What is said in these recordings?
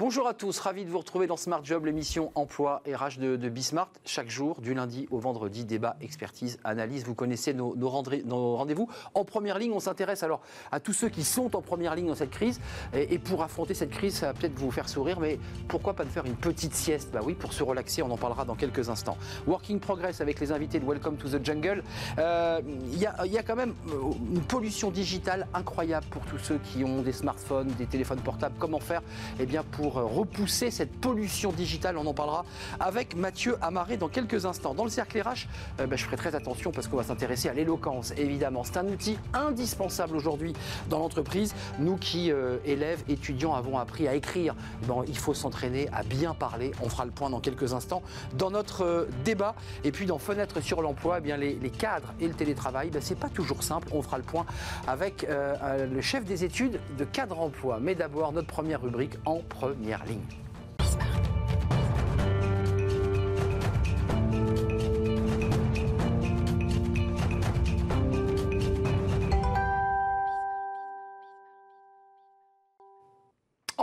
Bonjour à tous, ravi de vous retrouver dans Smart Job, l'émission emploi RH de, de Bismart. Chaque jour, du lundi au vendredi, débat, expertise, analyse. Vous connaissez nos, rendez-vous. En première ligne, on s'intéresse alors à tous ceux qui sont en première ligne dans cette crise. Et, et pour affronter cette crise, ça va peut-être vous faire sourire, mais pourquoi pas de faire une petite sieste? Bah oui, pour se relaxer, on en parlera dans quelques instants. Working Progress avec les invités de Welcome to the Jungle. Euh, Il y, a, y a quand même euh, une pollution digitale incroyable pour tous ceux qui ont des smartphones, des téléphones portables. Comment faire? Eh bien, pour euh, repousser cette pollution digitale, on en parlera avec Mathieu Amaré dans quelques instants. Dans le cercle RH, euh, ben, je ferai très attention parce qu'on va s'intéresser à l'éloquence, évidemment. C'est un outil indispensable aujourd'hui dans l'entreprise. Nous qui, euh, élèves, étudiants, avons appris à écrire, bon, il faut s'entraîner à bien parler. On fera le point dans quelques instants dans notre débat. Et puis dans Fenêtre sur l'emploi, eh les, cadres et le télétravail, ben, c'est pas toujours simple. On fera le point avec le chef des études de cadre emploi. Mais d'abord, notre première rubrique en première.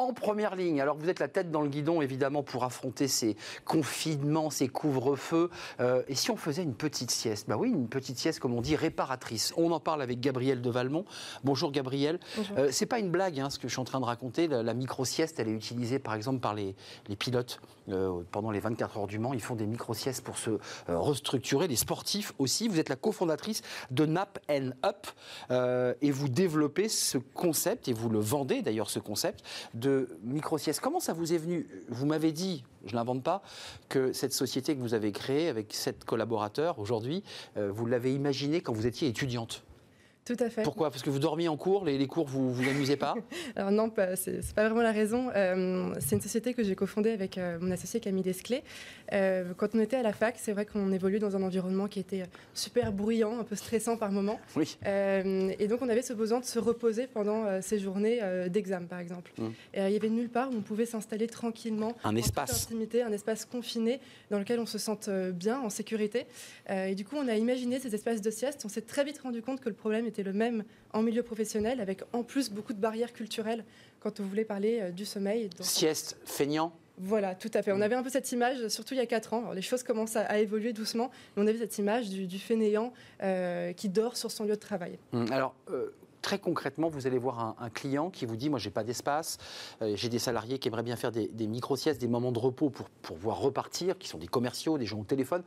En première ligne, alors vous êtes la tête dans le guidon évidemment pour affronter ces confinements, ces couvre-feux. Euh, et si on faisait une petite sieste? Bah oui, une petite sieste comme on dit réparatrice. On en parle avec Gabriel de Valmont. Bonjour Gabriel. Euh, c'est pas une blague hein, ce que je suis en train de raconter. La, la micro-sieste, elle est utilisée par exemple par les, les pilotes euh, pendant les 24 heures du Mans. Ils font des micro-siestes pour se euh, restructurer. Les sportifs aussi. Vous êtes la cofondatrice de Nap and Up euh, et vous développez ce concept et vous le vendez d'ailleurs ce concept de micro-sieste. Comment ça vous est venu? Vous m'avez dit, je l'invente pas, que cette société que vous avez créée avec sept collaborateurs aujourd'hui, vous l'avez imaginée quand vous étiez étudiante. Tout à fait. Pourquoi? Parce que vous dormiez en cours, les, les cours, vous vous amusez pas? Alors non, c'est pas vraiment la raison. Euh, c'est une société que j'ai cofondée avec euh, mon associé Camille Desclés. Euh, quand on était à la fac, c'est vrai qu'on évoluait dans un environnement qui était super bruyant, un peu stressant par moments. Oui. Et donc on avait ce besoin de se reposer pendant ces journées d'examen, par exemple. Mm. Et, il y avait nulle part où on pouvait s'installer tranquillement, Un en toute espace. intimité, un espace confiné dans lequel on se sente bien, en sécurité. Et du coup, on a imaginé ces espaces de sieste. On s'est très vite rendu compte que le problème était le même en milieu professionnel, avec en plus beaucoup de barrières culturelles quand on voulait parler euh, du sommeil. dans- Sieste, feignant. Voilà, tout à fait. On avait un peu cette image, surtout il y a 4 ans. Alors, les choses commencent à, à évoluer doucement, mais on avait cette image du, du fainéant euh, qui dort sur son lieu de travail. Hum, Alors, euh, très concrètement, vous allez voir un, un client qui vous dit Moi, j'ai pas d'espace, euh, j'ai des salariés qui aimeraient bien faire des, des micro-siestes, des moments de repos pour, pour pouvoir repartir, qui sont des commerciaux, des gens au téléphone.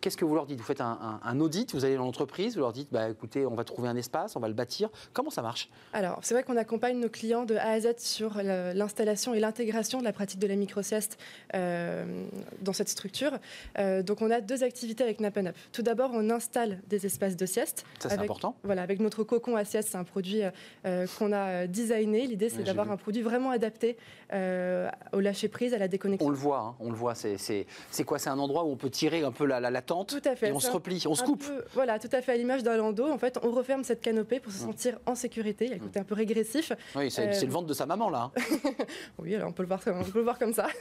Qu'est-ce que vous leur dites? Vous faites un, un- un audit, vous allez dans l'entreprise, vous leur dites bah, Écoutez, on va trouver un espace, on va le bâtir. Comment ça marche? Alors, c'est vrai qu'on accompagne nos clients de A à Z sur l'installation et l'intégration de la pratique de la micro-sieste euh, dans cette structure. Euh, donc, on a deux activités avec Nap Up. Tout d'abord, on installe des espaces de sieste. Ça, c'est important. Voilà, avec notre cocon à sieste, c'est un produit euh, qu'on a designé. L'idée, c'est d'avoir un produit vraiment adapté euh, au lâcher-prise, à la déconnexion. On le voit, hein, on le voit. C'est- quoi C'est un endroit où on peut tirer un peu la, la, la tente Tout à fait. et on se replie, on se coupe. peu- voilà, tout à fait à l'image d'un landau. En fait, on referme cette canopée pour se Mm. sentir en sécurité. Il y a le côté un peu régressif. Oui, c'est Euh, le ventre de sa maman, là. hein. Oui, alors on peut le voir, on peut le voir comme ça.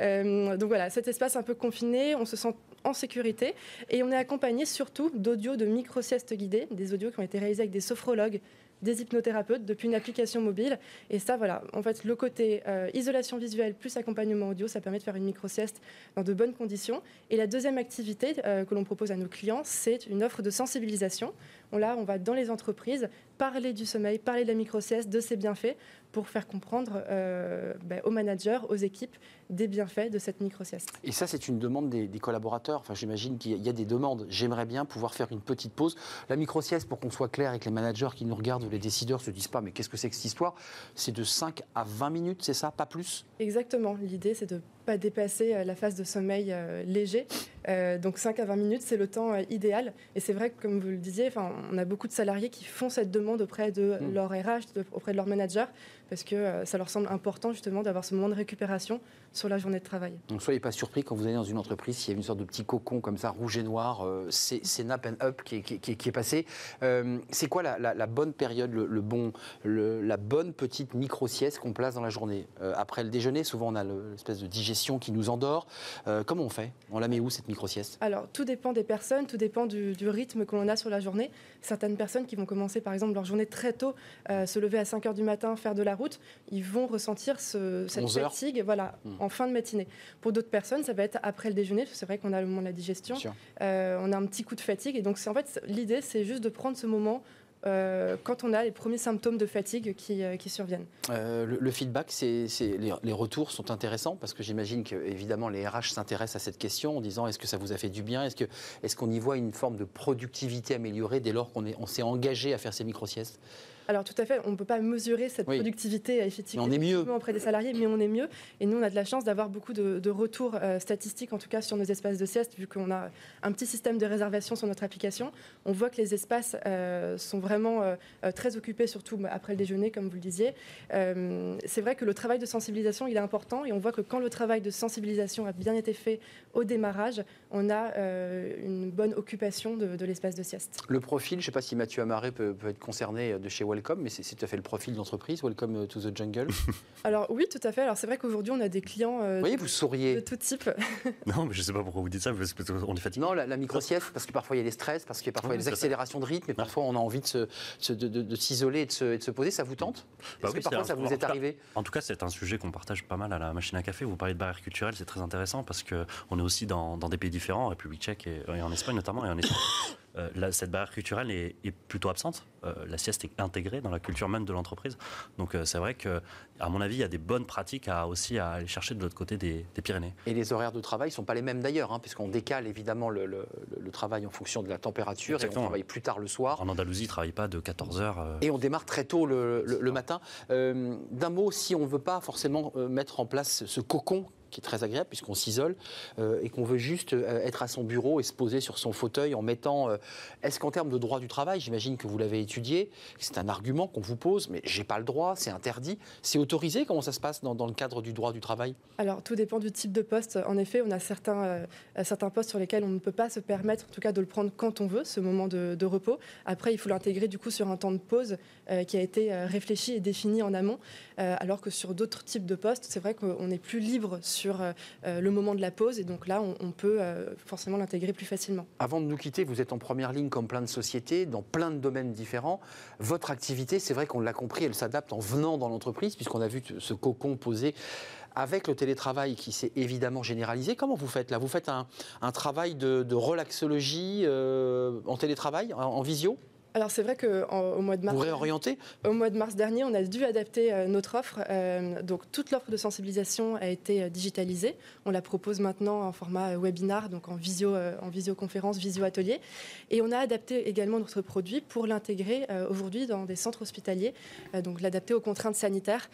Euh, donc voilà, cet espace un peu confiné, on se sent en sécurité et on est accompagné surtout d'audios de micro-siestes guidées, des audios qui ont été réalisés avec des sophrologues, des hypnothérapeutes depuis une application mobile. Et ça, voilà, en fait, le côté euh, isolation visuelle plus accompagnement audio, ça permet de faire une micro-sieste dans de bonnes conditions. Et la deuxième activité euh, que l'on propose à nos clients, c'est une offre de sensibilisation. On, là, on va dans les entreprises parler du sommeil, parler de la micro-sieste, de ses bienfaits, pour faire comprendre euh, ben, aux managers, aux équipes, des bienfaits de cette micro-sieste. Et ça, c'est une demande des, des collaborateurs. Enfin, j'imagine qu'il y a- des demandes. J'aimerais bien pouvoir faire une petite pause. La micro-sieste, pour qu'on soit clair et que les managers qui nous regardent ou les décideurs se disent pas, mais qu'est-ce que c'est que cette histoire? C'est de 5 à 20 minutes, c'est ça? Pas plus? Exactement. L'idée, c'est de pas dépasser euh, la phase de sommeil euh, léger. Euh, donc 5 à 20 minutes, c'est le temps idéal. Et c'est vrai que, comme vous le disiez, on a beaucoup de salariés qui font cette demande auprès de Mm. leur RH, auprès de leur manager, parce que euh, ça leur semble important justement d'avoir ce moment de récupération sur la journée de travail. Donc, soyez pas surpris quand vous allez dans une entreprise, s'il y a une sorte de petit cocon comme ça, rouge et noir, euh, c'est Nap and Up qui est, qui est- qui est- qui est passé. Euh, c'est quoi la, la- la bonne période, le, le bon, le- la bonne petite micro-sieste qu'on place dans la journée? Euh, Après le déjeuner, souvent on a le- l'espèce de digestion qui nous endort. comment on fait? On la met où cette micro-sieste? Alors, tout dépend des personnes, tout dépend du, rythme que l'on a sur la journée. Certaines personnes qui vont commencer, par exemple, leur journée très tôt, se lever à 5 h du matin, faire de la route, ils vont ressentir cette fatigue voilà, hmm. en fin de matinée. Pour d'autres personnes, ça va être après le déjeuner. C'est vrai qu'on a le moment de la digestion. on a un petit coup de fatigue. Et donc, en fait, l'idée, c'est juste de prendre ce moment euh, quand on a les premiers symptômes de fatigue qui, euh, surviennent. Euh, le, feedback, c'est, les, retours sont intéressants parce que j'imagine que évidemment les RH s'intéressent à cette question en disant est-ce que ça vous a fait du bien? Est-ce, qu'on y voit une forme de productivité améliorée dès lors qu'on est, on s'est engagé à faire ces micro-siestes? Alors tout à fait, on ne peut pas mesurer cette productivité effectivement on est mieux. auprès des salariés, mais on est mieux. Et nous, on a de la chance d'avoir beaucoup de, retours euh, statistiques, en tout cas sur nos espaces de sieste, vu qu'on a un petit système de réservation sur notre application. On voit que les espaces euh, sont vraiment euh, très occupés, surtout bah, après le déjeuner, comme vous le disiez. C'est vrai que le travail de sensibilisation, il est important, et on voit que quand le travail de sensibilisation a bien été fait au démarrage, on a une bonne occupation de, l'espace de sieste. Le profil, je ne sais pas si Mathieu Amaré peut, peut être concerné de chez Wall Welcome, mais c'est tout à fait le profil d'entreprise, Welcome to the Jungle. Alors oui, tout à fait. Alors c'est vrai qu'aujourd'hui, on a des clients euh, voyez, vous souriez. de tout type. non, mais je ne sais pas pourquoi vous dites ça, parce qu'on est fatigué. Non, la, micro-sieste, parce que parfois il y a des stress, parce que parfois il y a des accélérations de rythme, et parfois on a envie de s'isoler de, et, de se poser. Ça vous tente? Bah oui, que parfois ça vous est arrivé? En tout cas, c'est un sujet qu'on partage pas mal à la machine à café. Vous parlez de barrières culturelles, c'est très intéressant, parce qu'on est aussi dans, des pays différents, en République tchèque et, et en Espagne notamment, et en Espagne. Euh, cette barrière culturelle est, plutôt absente. Euh, la sieste est intégrée dans la culture même de l'entreprise. Donc euh, c'est vrai que, à mon avis, il y a des bonnes pratiques à aussi à aller chercher de l'autre côté des, Pyrénées. Et les horaires de travail ne sont pas les mêmes d'ailleurs, hein, puisqu'on décale évidemment le, travail en fonction de la température et on travaille plus tard le soir. En Andalousie, ils ne travaillent pas de 14 heures. Et on démarre très tôt le, matin. D'un mot, si on ne veut pas forcément mettre en place ce cocon qui est très agréable puisqu'on s'isole euh, et qu'on veut juste euh, être à son bureau et se poser sur son fauteuil en mettant. Euh, est-ce qu'en termes de droit du travail, j'imagine que vous l'avez étudié, c'est un argument qu'on vous pose, mais j'ai pas le droit, c'est interdit, c'est autorisé Comment ça se passe dans, le cadre du droit du travail? Alors tout dépend du type de poste. En effet, on a certains, certains postes sur lesquels on ne peut pas se permettre, en tout cas, de le prendre quand on veut, ce moment de, repos. Après, il faut l'intégrer du coup sur un temps de pause qui a été réfléchi et défini en amont, alors que sur d'autres types de postes, c'est vrai qu'on est plus libre sur euh, euh, le moment de la pause. Et donc là, on, peut euh, forcément l'intégrer plus facilement. Avant de nous quitter, vous êtes en première ligne comme plein de sociétés, dans plein de domaines différents. Votre activité, c'est vrai qu'on l'a compris, elle s'adapte en venant dans l'entreprise, puisqu'on a vu ce cocon posé avec le télétravail qui s'est évidemment généralisé, comment vous faites là? Vous faites un, travail de, relaxologie en télétravail, en visio? Alors c'est vrai qu'au mois de mars. Vous réorientez Au mois de mars dernier, on a dû adapter euh, notre offre. Euh, donc toute l'offre de sensibilisation a été euh, digitalisée. On la propose maintenant en format webinar, donc en visio, en visioconférence, visio atelier. Et on a adapté également notre produit pour l'intégrer aujourd'hui dans des centres hospitaliers. donc l'adapter aux contraintes sanitaires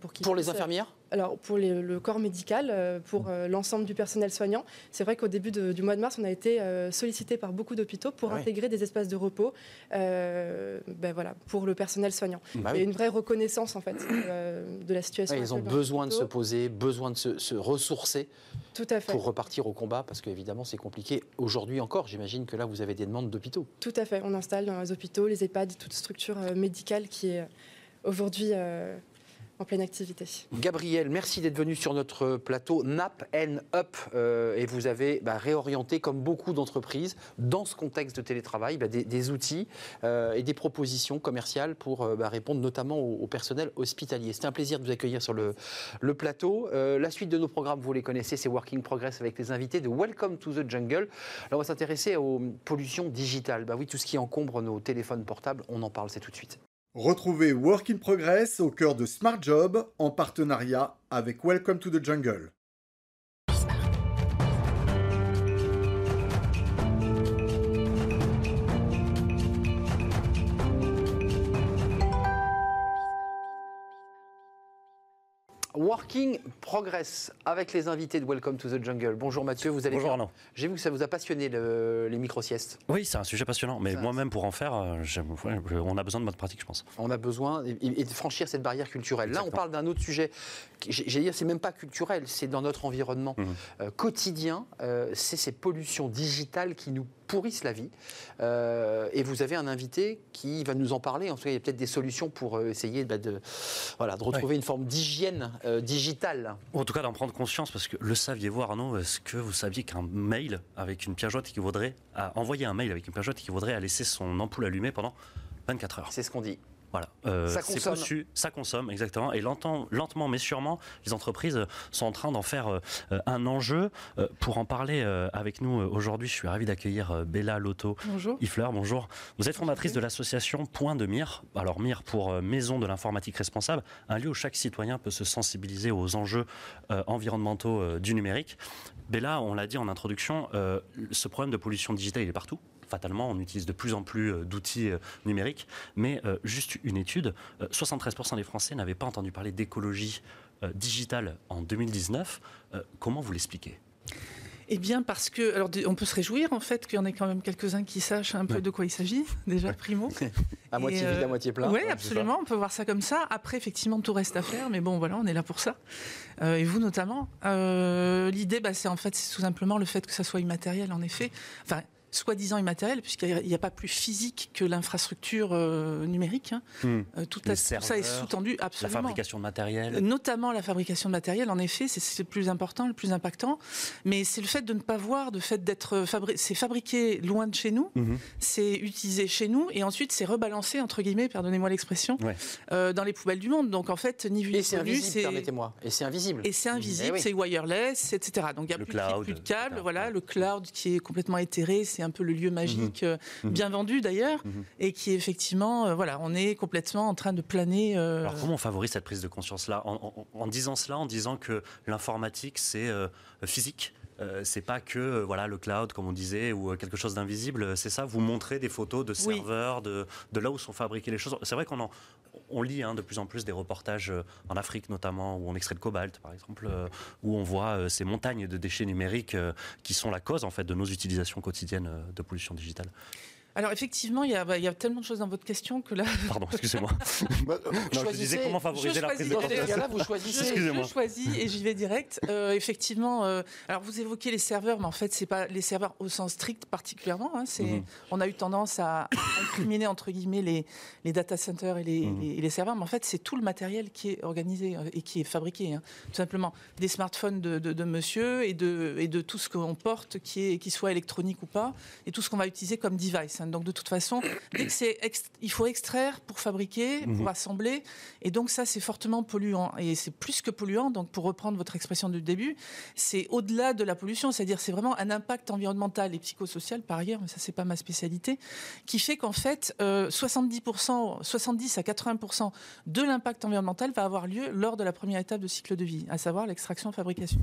pour Pour les infirmières alors pour le corps médical, euh, pour euh, l'ensemble du personnel soignant, c'est vrai qu'au début du mois de mars, on a été euh, sollicité par beaucoup d'hôpitaux pour ah intégrer des espaces de repos, ben voilà, pour le personnel soignant. Bah Il y a une vraie reconnaissance en fait de la situation. ils ont besoin de se poser, besoin de se, ressourcer. Tout à fait. Pour repartir au combat, parce qu'évidemment c'est compliqué aujourd'hui encore. J'imagine que là vous avez des demandes d'hôpitaux. Tout à fait. On installe dans les hôpitaux, les EHPAD, toute structure médicale qui est aujourd'hui en pleine activité. Gabriel, merci d'être venu sur notre plateau NAP Up euh, et vous avez bah, réorienté, comme beaucoup d'entreprises, dans ce contexte de télétravail, bah, des, outils euh, et des propositions commerciales pour euh, bah, répondre notamment au, personnel hospitalier. C'était un plaisir de vous accueillir sur le, plateau. la suite de nos programmes, vous les connaissez, c'est Working Progress avec les invités de Welcome to the Jungle. Alors on va s'intéresser aux pollutions digitales. Bah oui, tout ce qui encombre nos téléphones portables, on en parle, c'est tout de suite. Retrouvez Work in Progress au cœur de Smart Job en partenariat avec Welcome to the Jungle. Working Progress avec les invités de Welcome to the Jungle. Bonjour Mathieu, vous allez Bonjour Arnaud. J'ai vu que ça vous a passionné les micro-siestes. Oui, c'est un sujet passionnant, mais moi-même pour en faire, euh, on a besoin de votre pratique, je pense. On a besoin et, de franchir cette barrière culturelle. Là, on parle d'un autre sujet. J'ai dire, c'est même pas culturel, c'est dans notre environnement mhm. euh, quotidien. Euh, c'est ces pollutions digitales qui nous pourrissent la vie. Euh, et vous avez un invité qui va nous en parler. En tout cas, il y a peut-être des solutions pour euh, essayer bah, de, voilà, de retrouver une forme d'hygiène euh, digitale. Ou en tout cas d'en prendre conscience, parce que le saviez-vous Arnaud, est-ce que vous saviez qu'un mail avec une pièce jointe équivaudrait à envoyer un mail avec une pièce jointe équivaudrait à laisser son ampoule allumée pendant 24 heures? C'est ce qu'on dit. Voilà, euh, Ça c'est consomme. possu, ça consomme exactement, et lentement, lentement mais sûrement, les entreprises sont en train d'en faire euh, euh, un enjeu. Euh, pour en parler euh, avec nous euh, aujourd'hui, je suis ravi d'accueillir euh, Bella Lotto. Bonjour. Ifleur, bonjour. Vous êtes fondatrice de l'association Point de Mire. Alors Mire pour euh, Maison de l'informatique responsable, un lieu où chaque citoyen peut se sensibiliser aux enjeux euh, environnementaux euh, du numérique. Bella, on l'a dit en introduction, euh, ce problème de pollution digitale, il est partout. Fatalement, on utilise de plus en plus euh, d'outils euh, numériques. Mais euh, juste une étude, euh, 73% des Français n'avaient pas entendu parler d'écologie euh, digitale en 2019. Euh, comment vous l'expliquez? Eh bien, parce que, alors, on peut se réjouir en fait qu'il y en ait quand même quelques-uns qui sachent un peu Ouais. de quoi il s'agit, déjà primo. À moitié euh, vide, à moitié plein. Oui, Ouais, absolument, on peut voir ça comme ça. Après, effectivement, tout reste à faire, mais bon, voilà, on est là pour ça. Euh, et vous notamment. Euh, L'idée, bah, c'est en fait, c'est tout simplement le fait que ça soit immatériel, en effet. Enfin, soi-disant immatériel, puisqu'il n'y a, pas plus physique que l'infrastructure euh, numérique. hein. Euh, tout, ça est sous-tendu, La absolument. fabrication de matériel Notamment la fabrication de matériel, en effet, c'est- le plus important, le plus impactant. Mais c'est le fait de ne pas voir, le fait d'être fabriqué, c'est fabriqué loin de chez nous, Mhm. c'est utilisé chez nous, et ensuite c'est rebalancé entre guillemets, pardonnez-moi l'expression, Ouais. euh, dans les poubelles du monde. Donc en fait, ni vu ni invisible, c'est permettez-moi. Et c'est invisible. et c'est invisible, Eh oui. c'est wireless, etc. Donc il n'y a Le plus, de cloud, plus de câbles, voilà, le cloud qui est complètement éthéré, c'est un peu le lieu magique, euh, Mhm. bien vendu d'ailleurs, Mhm. et qui effectivement, euh, voilà, on est complètement en train de planer. euh, Alors comment on favorise cette prise de conscience-là en, en- en disant cela, en disant que l'informatique c'est physique? Euh, c'est pas que euh, voilà le cloud comme on disait ou euh, quelque chose d'invisible, c'est ça. Vous montrez des photos de Oui. serveurs, de, de là où sont fabriquées les choses. C'est vrai qu'on en- on lit hein, de plus en plus des reportages en Afrique notamment où on extrait le cobalt par exemple, où on voit ces montagnes de déchets numériques qui sont la cause en fait de nos utilisations quotidiennes de pollution digitale. Alors effectivement, il y, a, bah, il y a tellement de choses dans votre question que là, Pardon, excusez-moi. Non, je disais comment favoriser je la prise de conscience. vous Je, choisissez. Excusez-moi. je choisis et j'y vais direct. Euh, effectivement, euh, alors vous évoquez les serveurs, mais en fait, c'est pas les serveurs au sens strict particulièrement. hein, c'est, Mhm. On a eu tendance à incriminer entre guillemets les, les data centers et les, Mhm. les- et les serveurs, mais en fait, c'est tout le matériel qui est organisé euh, et qui est fabriqué. hein. Tout simplement, des smartphones de, de- de monsieur et de, et de tout ce qu'on porte, qui, est, qui soit électronique ou pas, et tout ce qu'on va utiliser comme device. hein. Donc de toute façon, c'est il faut extraire pour fabriquer, Mhm. pour assembler, et donc ça c'est fortement polluant et c'est plus que polluant. Donc pour reprendre votre expression du début, c'est au-delà de la pollution, c'est-à-dire c'est vraiment un impact environnemental et psychosocial par ailleurs, mais ça c'est pas ma spécialité, qui fait qu'en fait euh, 70%, 70 à 80% de l'impact environnemental va avoir lieu lors de la première étape de cycle de vie, à savoir l'extraction-fabrication.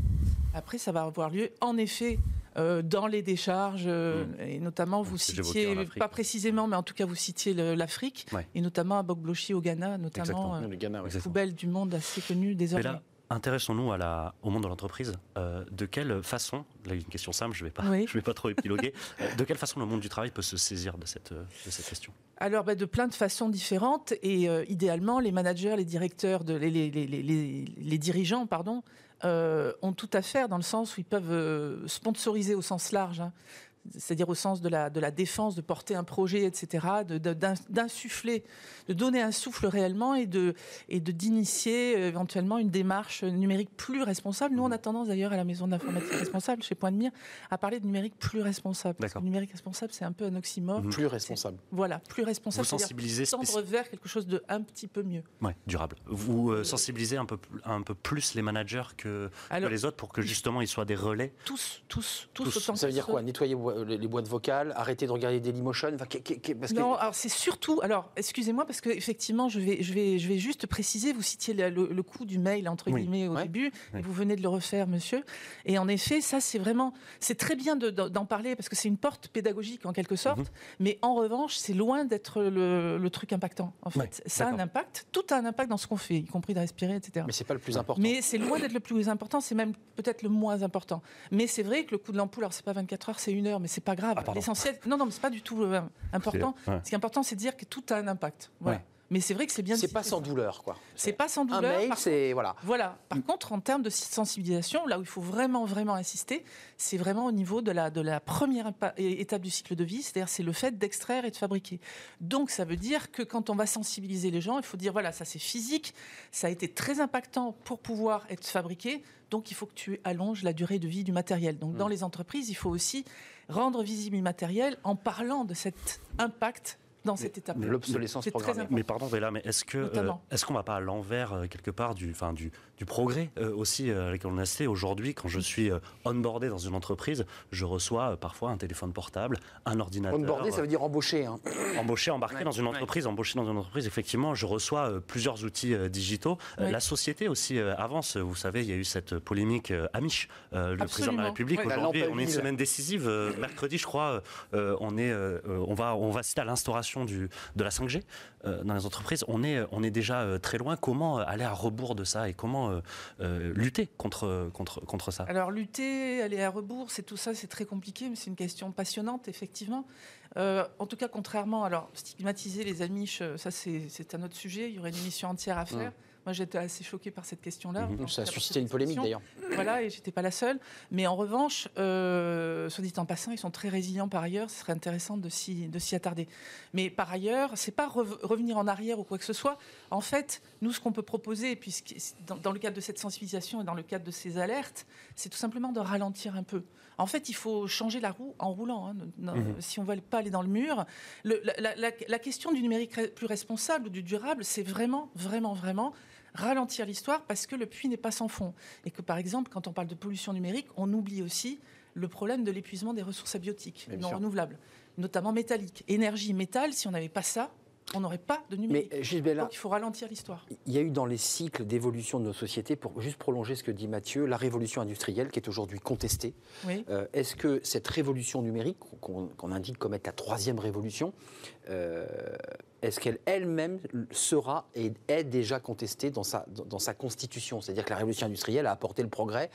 Après ça va avoir lieu en effet euh, dans les décharges, euh, et notamment vous citiez, pas précisément, mais en tout cas vous citiez l'Afrique, Ouais. et notamment à Bokblochi au Ghana, notamment euh, Le Ghana, ouais. Poubelle du monde assez connue désormais. Mais là, intéressons-nous à la, au monde de l'entreprise. Euh, de quelle façon, là une question simple, je ne vais, pas- Oui. je vais pas trop épiloguer, de quelle façon le monde du travail peut se saisir de cette, de cette question? Alors, bah, de plein de façons différentes. Et euh, idéalement, les managers, les directeurs, de, les, les- les- les- les- les dirigeants, pardon, euh, ont tout à faire dans le sens où ils peuvent euh, sponsoriser au sens large. hein. C'est-à-dire au sens de la, de la défense, de porter un projet, etc., de- de- d'insuffler, de donner un souffle réellement et de et de d'initier euh, éventuellement une démarche numérique plus responsable. Nous, on a tendance d'ailleurs à la maison d'informatique responsable, chez Point de Mire, à parler de numérique plus responsable. Parce que numérique responsable, c'est un peu un oxymore. Mhm. Plus responsable. Voilà, plus responsable. Vous sensibilisez tendre vers quelque chose de un petit peu mieux. Ouais, durable. Vous euh, sensibilisez un peu, un peu plus les managers que, les autres pour que justement ils soient des relais? tous, tous, tous, Tous. autant Ça veut dire quoi? Nettoyer les les boîtes vocales, arrêter de regarder Dailymotion enfin, parce que- Non, alors c'est surtout. Alors, excusez-moi parce que effectivement, je vais, je vais, je vais juste préciser. Vous citiez le, le- le coût du mail entre Oui. guillemets au Ouais. début, Oui. et vous venez de le refaire, monsieur. Et en effet, ça, c'est vraiment, c'est très bien de- d'en parler parce que c'est une porte pédagogique en quelque sorte. Mhm. Mais en revanche, c'est loin d'être le, le truc impactant. En fait, Ouais, ça a un impact. Tout a un impact dans ce qu'on fait, y compris de respirer, etc. Mais c'est pas le plus important. Mais c'est loin d'être le plus important, c'est même peut-être le moins important. Mais c'est vrai que le coût de l'ampoule, alors c'est pas 24 heures, c'est une heure, mais c'est pas grave. Ah. L'essentiel, non, non, mais c'est pas du tout euh, important. Ouais. Ce qui est important, c'est de dire que tout a un impact. Voilà. Ouais. Mais c'est vrai que c'est bien. C'est pas sans douleur, quoi. C'est pas sans douleur. Un mail, c'est voilà. Voilà. Par contre, en termes de sensibilisation, là où il faut vraiment, vraiment insister, c'est vraiment au niveau de la, de la première étape du cycle de vie, c'est-à-dire c'est le fait d'extraire et de fabriquer. Donc ça veut dire que quand on va sensibiliser les gens, il faut dire voilà, ça c'est physique, ça a été très impactant pour pouvoir être fabriqué, donc il faut que tu allonges la durée de vie du matériel. Donc dans mmh. les entreprises, il faut aussi rendre visible le matériel en parlant de cet impact dans cette étape. L'obsolescence programmée. Mais pardon, Véla, mais est-ce que euh, est-ce qu'on va pas à l'envers euh, quelque part du, enfin du, du progrès euh, aussi avec on a aujourd'hui quand je suis onboardé dans une entreprise, je reçois parfois un téléphone portable, un ordinateur. Onboardé, ça veut dire embauché. Hein. Embauché, embarqué dans une entreprise, embauché dans une entreprise. Effectivement, je reçois plusieurs outils digitaux. La société aussi avance. Vous savez, il y a eu cette polémique Amish, le président de la République. Aujourd'hui, on est une semaine décisive. mercredi, je crois, on est, on va, on va citer à l'instauration du, de la 5G euh, dans les entreprises, on est, on est déjà euh, très loin. Comment euh, aller à rebours de ça et comment lutter contre, contre, contre ça Alors lutter, aller à rebours, c'est tout ça, c'est très compliqué, mais c'est une question passionnante, effectivement. en tout cas, contrairement, alors stigmatiser les Amish, ça c'est un autre sujet, il y aurait une émission entière à faire. Moi, j'étais assez choquée par cette question-là. Mhm. ça a suscité une polémique d'ailleurs. Voilà, et j'étais pas la seule. Mais en revanche, euh, soit dit en passant, ils sont très résilients par ailleurs. Ce serait intéressant de s'y attarder. Mais par ailleurs, c'est pas revenir en arrière ou quoi que ce soit. En fait, nous, ce qu'on peut proposer, puisque dans, dans, le cadre de cette sensibilisation et dans le cadre de ces alertes, c'est tout simplement de ralentir un peu. En fait, il faut changer la roue en roulant. Hein. Mhm. Si on ne veut pas aller dans le mur, la, la question du numérique plus responsable ou du durable, c'est vraiment, vraiment, vraiment ralentir l'histoire parce que le puits n'est pas sans fond. Et que par exemple, quand on parle de pollution numérique, on oublie aussi le problème de l'épuisement des ressources abiotiques non renouvelables, notamment métalliques. Énergie, métal, si on n'avait pas ça, on n'aurait pas de numérique. Mais, Donc il faut ralentir l'histoire. Il y a eu dans les cycles d'évolution de nos sociétés, pour juste prolonger ce que dit Mathieu, la révolution industrielle qui est aujourd'hui contestée. Euh, est-ce que cette révolution numérique, qu'on indique comme être la troisième révolution, euh, est-ce qu'elle elle-même sera et est déjà contestée dans sa, dans sa constitution? C'est-à-dire que la révolution industrielle a apporté le progrès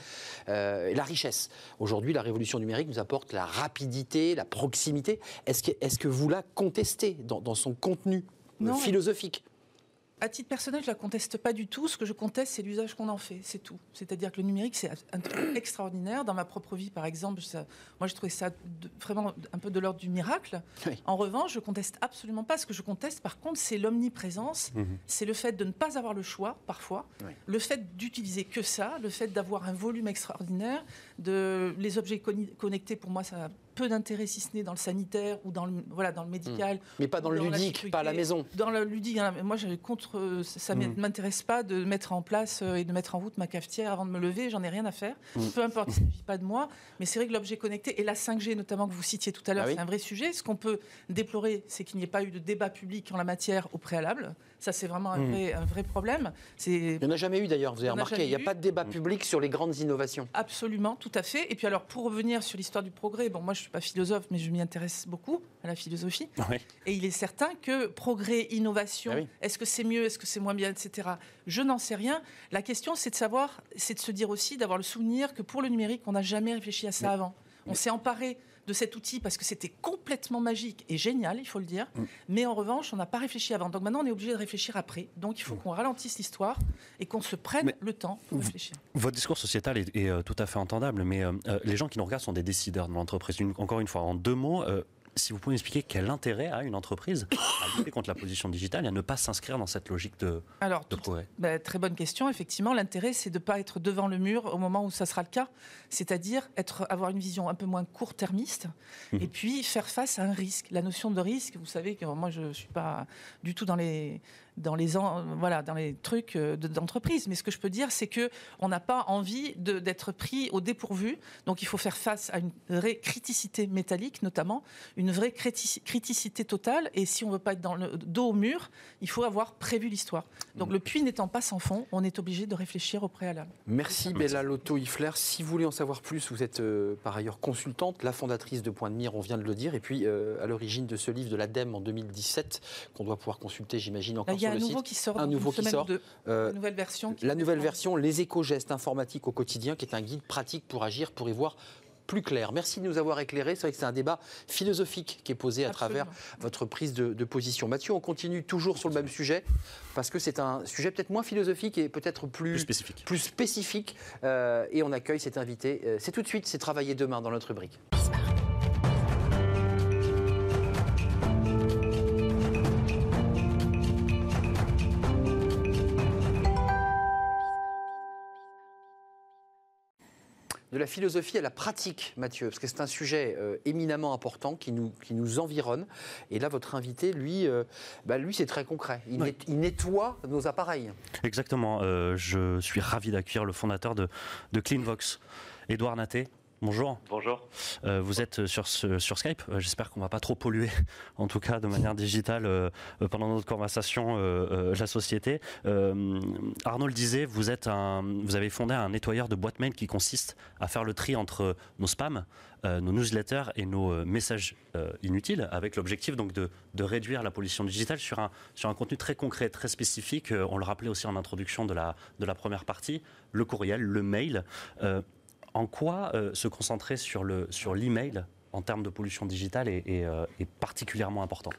euh, et la richesse. Aujourd'hui, la révolution numérique nous apporte la rapidité, la proximité. Est-ce que, est que vous la contestez dans, dans son contenu philosophique? À titre personnel, je ne la conteste pas du tout. Ce que je conteste, c'est l'usage qu'on en fait, c'est tout. C'est-à-dire que le numérique, c'est un truc extraordinaire. Dans ma propre vie, par exemple, moi, je trouvais ça vraiment un peu de l'ordre du miracle. En revanche, je conteste absolument pas. Ce que je conteste, par contre, c'est l'omniprésence. Mhm. C'est le fait de ne pas avoir le choix, parfois. Le fait d'utiliser que ça, le fait d'avoir un volume extraordinaire. De... Les objets connectés, pour moi, ça peu d'intérêt si ce n'est dans le sanitaire ou dans le, voilà, dans le médical. Hmm. Mais pas dans le ludique, pas à la maison. Dans le ludique, hein, moi, contre, euh, ça ne hmm. m'intéresse pas de mettre en place euh, et de mettre en route ma cafetière avant de me lever, j'en ai rien à faire. Hmm. Peu importe, ça ne vit pas de moi. Mais c'est vrai que l'objet connecté et la 5G, notamment, que vous citiez tout à l'heure, ah c'est un vrai sujet. Ce qu'on peut déplorer, c'est qu'il n'y ait pas eu de débat public en la matière au préalable. Ça, c'est vraiment un, vrai, un vrai problème. Il n'y en a jamais eu d'ailleurs, vous avez remarqué. Il n'y a pas de débat public sur les grandes innovations. Absolument, tout à fait. Et puis alors, pour revenir sur l'histoire du progrès, bon, moi, je pas philosophe, mais je m'y intéresse beaucoup à la philosophie. Et il est certain que progrès, innovation, ah est-ce que c'est mieux, est-ce que c'est moins bien, etc. Je n'en sais rien. La question, c'est de savoir, c'est de se dire aussi, d'avoir le souvenir que pour le numérique, on n'a jamais réfléchi à ça avant. On s'est emparé de cet outil parce que c'était complètement magique et génial, il faut le dire. Mm. Mais en revanche, on n'a pas réfléchi avant. Donc maintenant, on est obligé de réfléchir après. Donc il faut mm. qu'on ralentisse l'histoire et qu'on se prenne le temps de réfléchir. Votre discours sociétal est, euh, tout à fait entendable, mais euh, euh, les gens qui nous regardent sont des décideurs de l'entreprise. Encore une fois, en deux mots, si vous pouvez expliquer quel intérêt a une entreprise à lutter contre la position digitale et à ne pas s'inscrire dans cette logique de, Alors, de progrès? bah, Très bonne question. Effectivement, l'intérêt, c'est de ne pas être devant le mur au moment où ça sera le cas, c'est-à-dire être, avoir une vision un peu moins court-termiste mmh. et puis faire face à un risque. La notion de risque, vous savez que moi, je ne suis pas du tout dans les, dans les, voilà, dans les trucs euh, d'entreprise. Mais ce que je peux dire, c'est que on n'a pas envie d'être pris au dépourvu. Donc il faut faire face à une vraie criticité métallique, notamment, une vraie criticité totale. Et si on veut pas être dans le dos au mur, il faut avoir prévu l'histoire. Donc mm. le puits n'étant pas sans fond, on est obligé de réfléchir au préalable. Merci Bella Lotto Ifler. Si vous voulez en savoir plus, vous êtes euh, par ailleurs consultante, la fondatrice de Point de Mire, on vient de le dire, et puis euh, à l'origine de ce livre de l'ADEME en 2017, qu'on doit pouvoir consulter, j'imagine, encore il y a un nouveau qui sort. Un nouveau qui sort. Euh, nouvelle version. la nouvelle version, les éco-gestes informatiques au quotidien, qui est un guide pratique pour agir, pour y voir plus clair. Merci de nous avoir éclairé. C'est vrai que c'est un débat philosophique qui est posé à Absolument. travers votre prise de, de position. Mathieu, on continue toujours sur le même sujet parce que c'est un sujet peut-être moins philosophique et peut-être plus, Plus spécifique. plus spécifique. Euh, et on accueille cet invité. Euh, c'est tout de suite, c'est travailler demain dans notre rubrique. De la philosophie à la pratique, Mathieu, parce que c'est un sujet euh, éminemment important qui nous, qui nous environne. Et là, votre invité, lui, euh, bah, lui c'est très concret. Il, Ouais. net- il nettoie nos appareils. Exactement. euh, je suis ravi d'accueillir le fondateur de, de CleanVox, Édouard Naté. Bonjour. Bonjour. Euh, vous êtes sur, ce- sur Skype. Euh, J'espère qu'on va pas trop polluer, en tout cas de manière digitale, euh, euh, pendant notre conversation, euh, euh, la société. Euh, Arnaud le disait, vous, êtes un, vous avez fondé un nettoyeur de boîte mail qui consiste à faire le tri entre nos spams, euh, nos newsletters et nos euh, messages euh, inutiles, avec l'objectif donc de, de réduire la pollution digitale sur un, sur un contenu très concret, très spécifique. Euh, on le rappelait aussi en introduction de la, de la première partie, le courriel, le mail. En quoi euh, se concentrer sur le sur l'email en termes de pollution digitale est, euh, particulièrement important?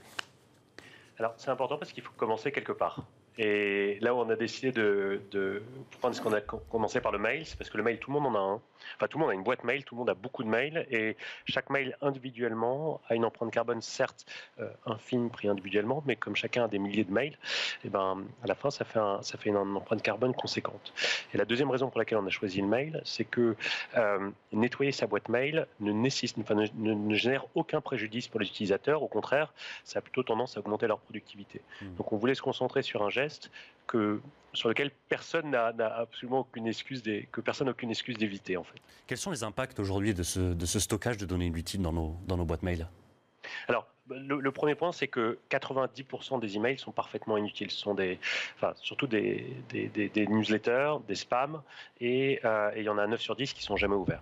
Alors, c'est important parce qu'il faut commencer quelque part. Et là où on a décidé de, de prendre ce qu'on a co- commencé par le mail, c'est parce que le mail, tout le monde en a un. Enfin, tout le monde a une boîte mail, tout le monde a beaucoup de mails. Et chaque mail individuellement a une empreinte carbone, certes euh, infime pris individuellement, mais comme chacun a des milliers de mails, et ben, à la fin, ça fait, un- ça fait une empreinte carbone conséquente. Et la deuxième raison pour laquelle on a choisi le mail, c'est que euh, nettoyer sa boîte mail ne, nécessite, enfin, ne, ne- ne génère aucun préjudice pour les utilisateurs. Au contraire, ça a plutôt tendance à augmenter leur productivité. Mhm. Donc on voulait se concentrer sur un geste que, sur lequel personne n'a absolument aucune excuse des- que personne n'a aucune excuse d'éviter en fait. Quels sont les impacts aujourd'hui de ce, de ce stockage de données inutiles dans nos, dans nos boîtes mail? Alors, le, le premier point, c'est que 90% des emails sont parfaitement inutiles. Ce sont des, enfin, surtout des, des, des- des newsletters, des spams, et euh, et il y en a 9 sur 10 qui sont jamais ouverts.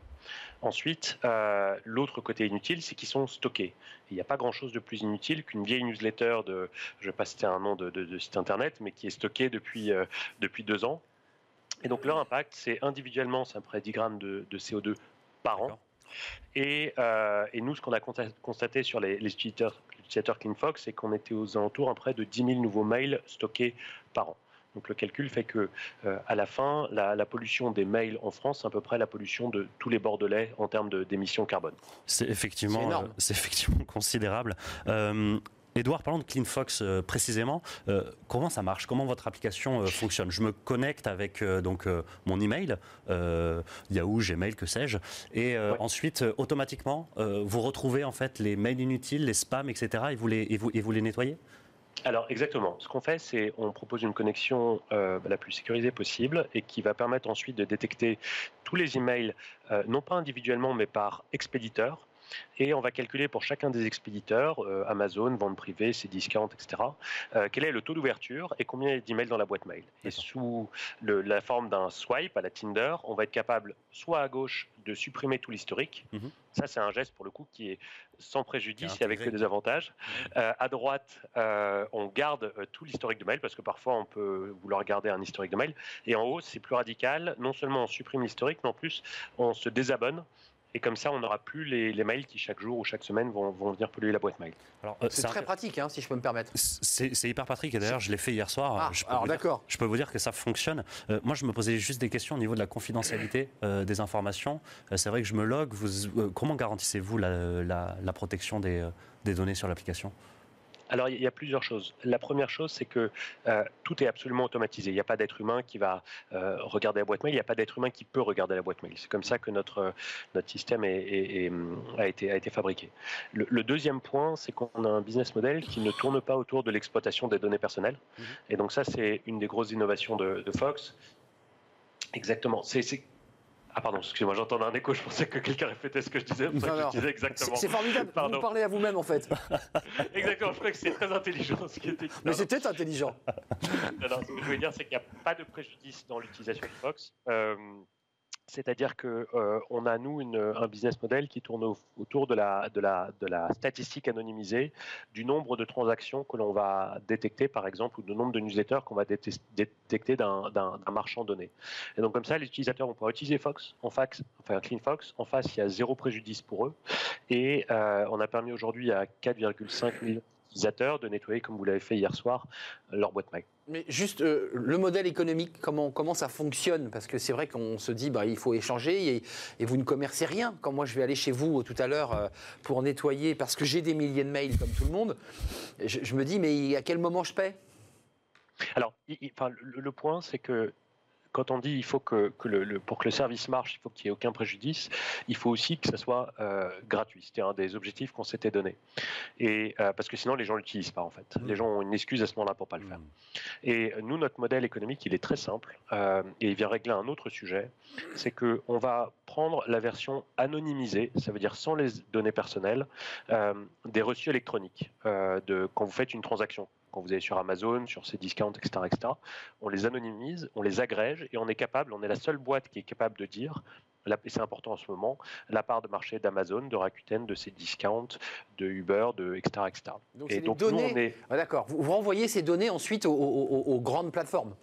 Ensuite, euh, l'autre côté inutile, c'est qu'ils sont stockés. Il n'y a pas grand-chose de plus inutile qu'une vieille newsletter de, je ne vais pas citer un nom de, de- de site internet, mais qui est stockée depuis, euh, depuis deux ans. Et donc leur impact, c'est individuellement, c'est à peu près 10 grammes de, de CO2 par an. Et, euh, et nous, ce qu'on a consta- constaté sur les, les utilisateurs, utilisateurs CleanFox, c'est qu'on était aux alentours à près de 10 000 nouveaux mails stockés par an. Donc le calcul fait que, euh, à la fin, la, la pollution des mails en France, c'est à peu près la pollution de tous les Bordelais en termes d'émissions carbone. C'est effectivement, euh, effectivement considérable. Euh, Edouard, parlons de CleanFox euh, précisément. Euh, comment ça marche? Comment votre application euh, fonctionne? Je me connecte avec euh, donc euh, mon email, euh, Yahoo, Gmail, que sais-je, et euh, Ouais. ensuite euh, automatiquement euh, vous retrouvez en fait les mails inutiles, les spams, etc. et vous les et vous, et vous les nettoyez? Alors exactement. Ce qu'on fait, c'est on propose une connexion euh, la plus sécurisée possible et qui va permettre ensuite de détecter tous les emails, euh, non pas individuellement, mais par expéditeur. Et on va calculer pour chacun des expéditeurs, euh, Amazon, vente privée, C1040, etc., euh, quel est le taux d'ouverture et combien il y a d'emails dans la boîte mail. Et sous le- la forme d'un swipe à la Tinder, on va être capable, soit à gauche, de supprimer tout l'historique. Mhm. Ça, c'est un geste pour le coup qui est sans préjudice et avec que des avantages. Euh, à droite, on garde tout l'historique de mail parce que parfois on peut vouloir garder un historique de mail. Et en haut, c'est plus radical. Non seulement on supprime l'historique, mais en plus on se désabonne. Et comme ça, on n'aura plus les, les mails qui chaque jour ou chaque semaine vont, vont venir polluer la boîte mail. Alors, euh, C'est très pratique, hein, si je peux me permettre. c'est c'est hyper pratique et d'ailleurs je l'ai fait hier soir. Ah, je peux alors vous dire- d'accord. Je peux vous dire que ça fonctionne. Euh, moi, je me posais juste des questions au niveau de la confidentialité euh, des informations. Euh, c'est vrai que je me log. Vous, euh, comment garantissez-vous la, la- la protection des, euh, des données sur l'application? Alors, il y a plusieurs choses. La première chose, c'est que euh, tout est absolument automatisé. Il n'y a pas d'être humain qui va euh, regarder la boîte mail. Il n'y a pas d'être humain qui peut regarder la boîte mail. C'est comme ça que notre, euh, notre système est- est- est, a, été, a été fabriqué. Le, le deuxième point, c'est qu'on a un business model qui ne tourne pas autour de l'exploitation des données personnelles. Mhm. Et donc ça, c'est une des grosses innovations de, de Fox. Exactement. C'est- ah pardon, excusez-moi, j'entendais un écho. Je pensais que quelqu'un répétait ce que je disais. Pour ça que je disais exactement. c'est formidable. Pardon. Vous parlez à vous-même, en fait. Exactement. Je crois que c'est très intelligent ce qui était. Mais c'était intelligent. Non, non, ce que je voulais dire, c'est qu'il n'y a pas de préjudice dans l'utilisation de Fox. Euh, c'est-à-dire que euh, a nous un business model qui tourne au- autour de la, statistique anonymisée du nombre de transactions que l'on va détecter, par exemple, ou du nombre de newsletters qu'on va déte- détecter d'un marchand donné. Et donc comme ça, les utilisateurs vont pouvoir utiliser Fox, en fax, enfin CleanFox. En face, il y a zéro préjudice pour eux. Et euh, on a permis aujourd'hui à 4,5 millions de nettoyer, comme vous l'avez fait hier soir, leur boîte mail. Mais juste euh, le modèle économique, comment, comment ça fonctionne? Parce que c'est vrai qu'on se dit, bah, il faut échanger et, et vous ne commercez rien. Quand moi je vais aller chez vous euh, tout à l'heure euh, pour nettoyer, parce que j'ai des milliers de mails comme tout le monde, je, je me dis, mais à quel moment je paie? Alors, il- il- enfin, le, le point, c'est que quand on dit il faut que, que le, le- pour que le service marche, il faut qu'il n'y ait aucun préjudice, il faut aussi que ça soit euh, gratuit. C'était un des objectifs qu'on s'était donné. Et euh, parce que sinon, les gens l'utilisent pas en fait. Les gens ont une excuse à ce moment-là pour pas le faire. Et nous, notre modèle économique, il est très simple euh, et il vient régler un autre sujet. C'est que on va prendre la version anonymisée, ça veut dire sans les données personnelles, euh, des reçus électroniques euh, de quand vous faites une transaction. Quand vous allez sur Amazon, sur ces discounts, etc., etc., on les anonymise, on les agrège et on est capable, on est la seule boîte qui est capable de dire, et c'est important en ce moment, la part de marché d'Amazon, de Rakuten, de ces discounts, de Uber, de etc., etc. Donc et donc nous, données. on est Ah, D'accord. Vous, vous renvoyez ces données ensuite aux, aux- aux- aux grandes plateformes.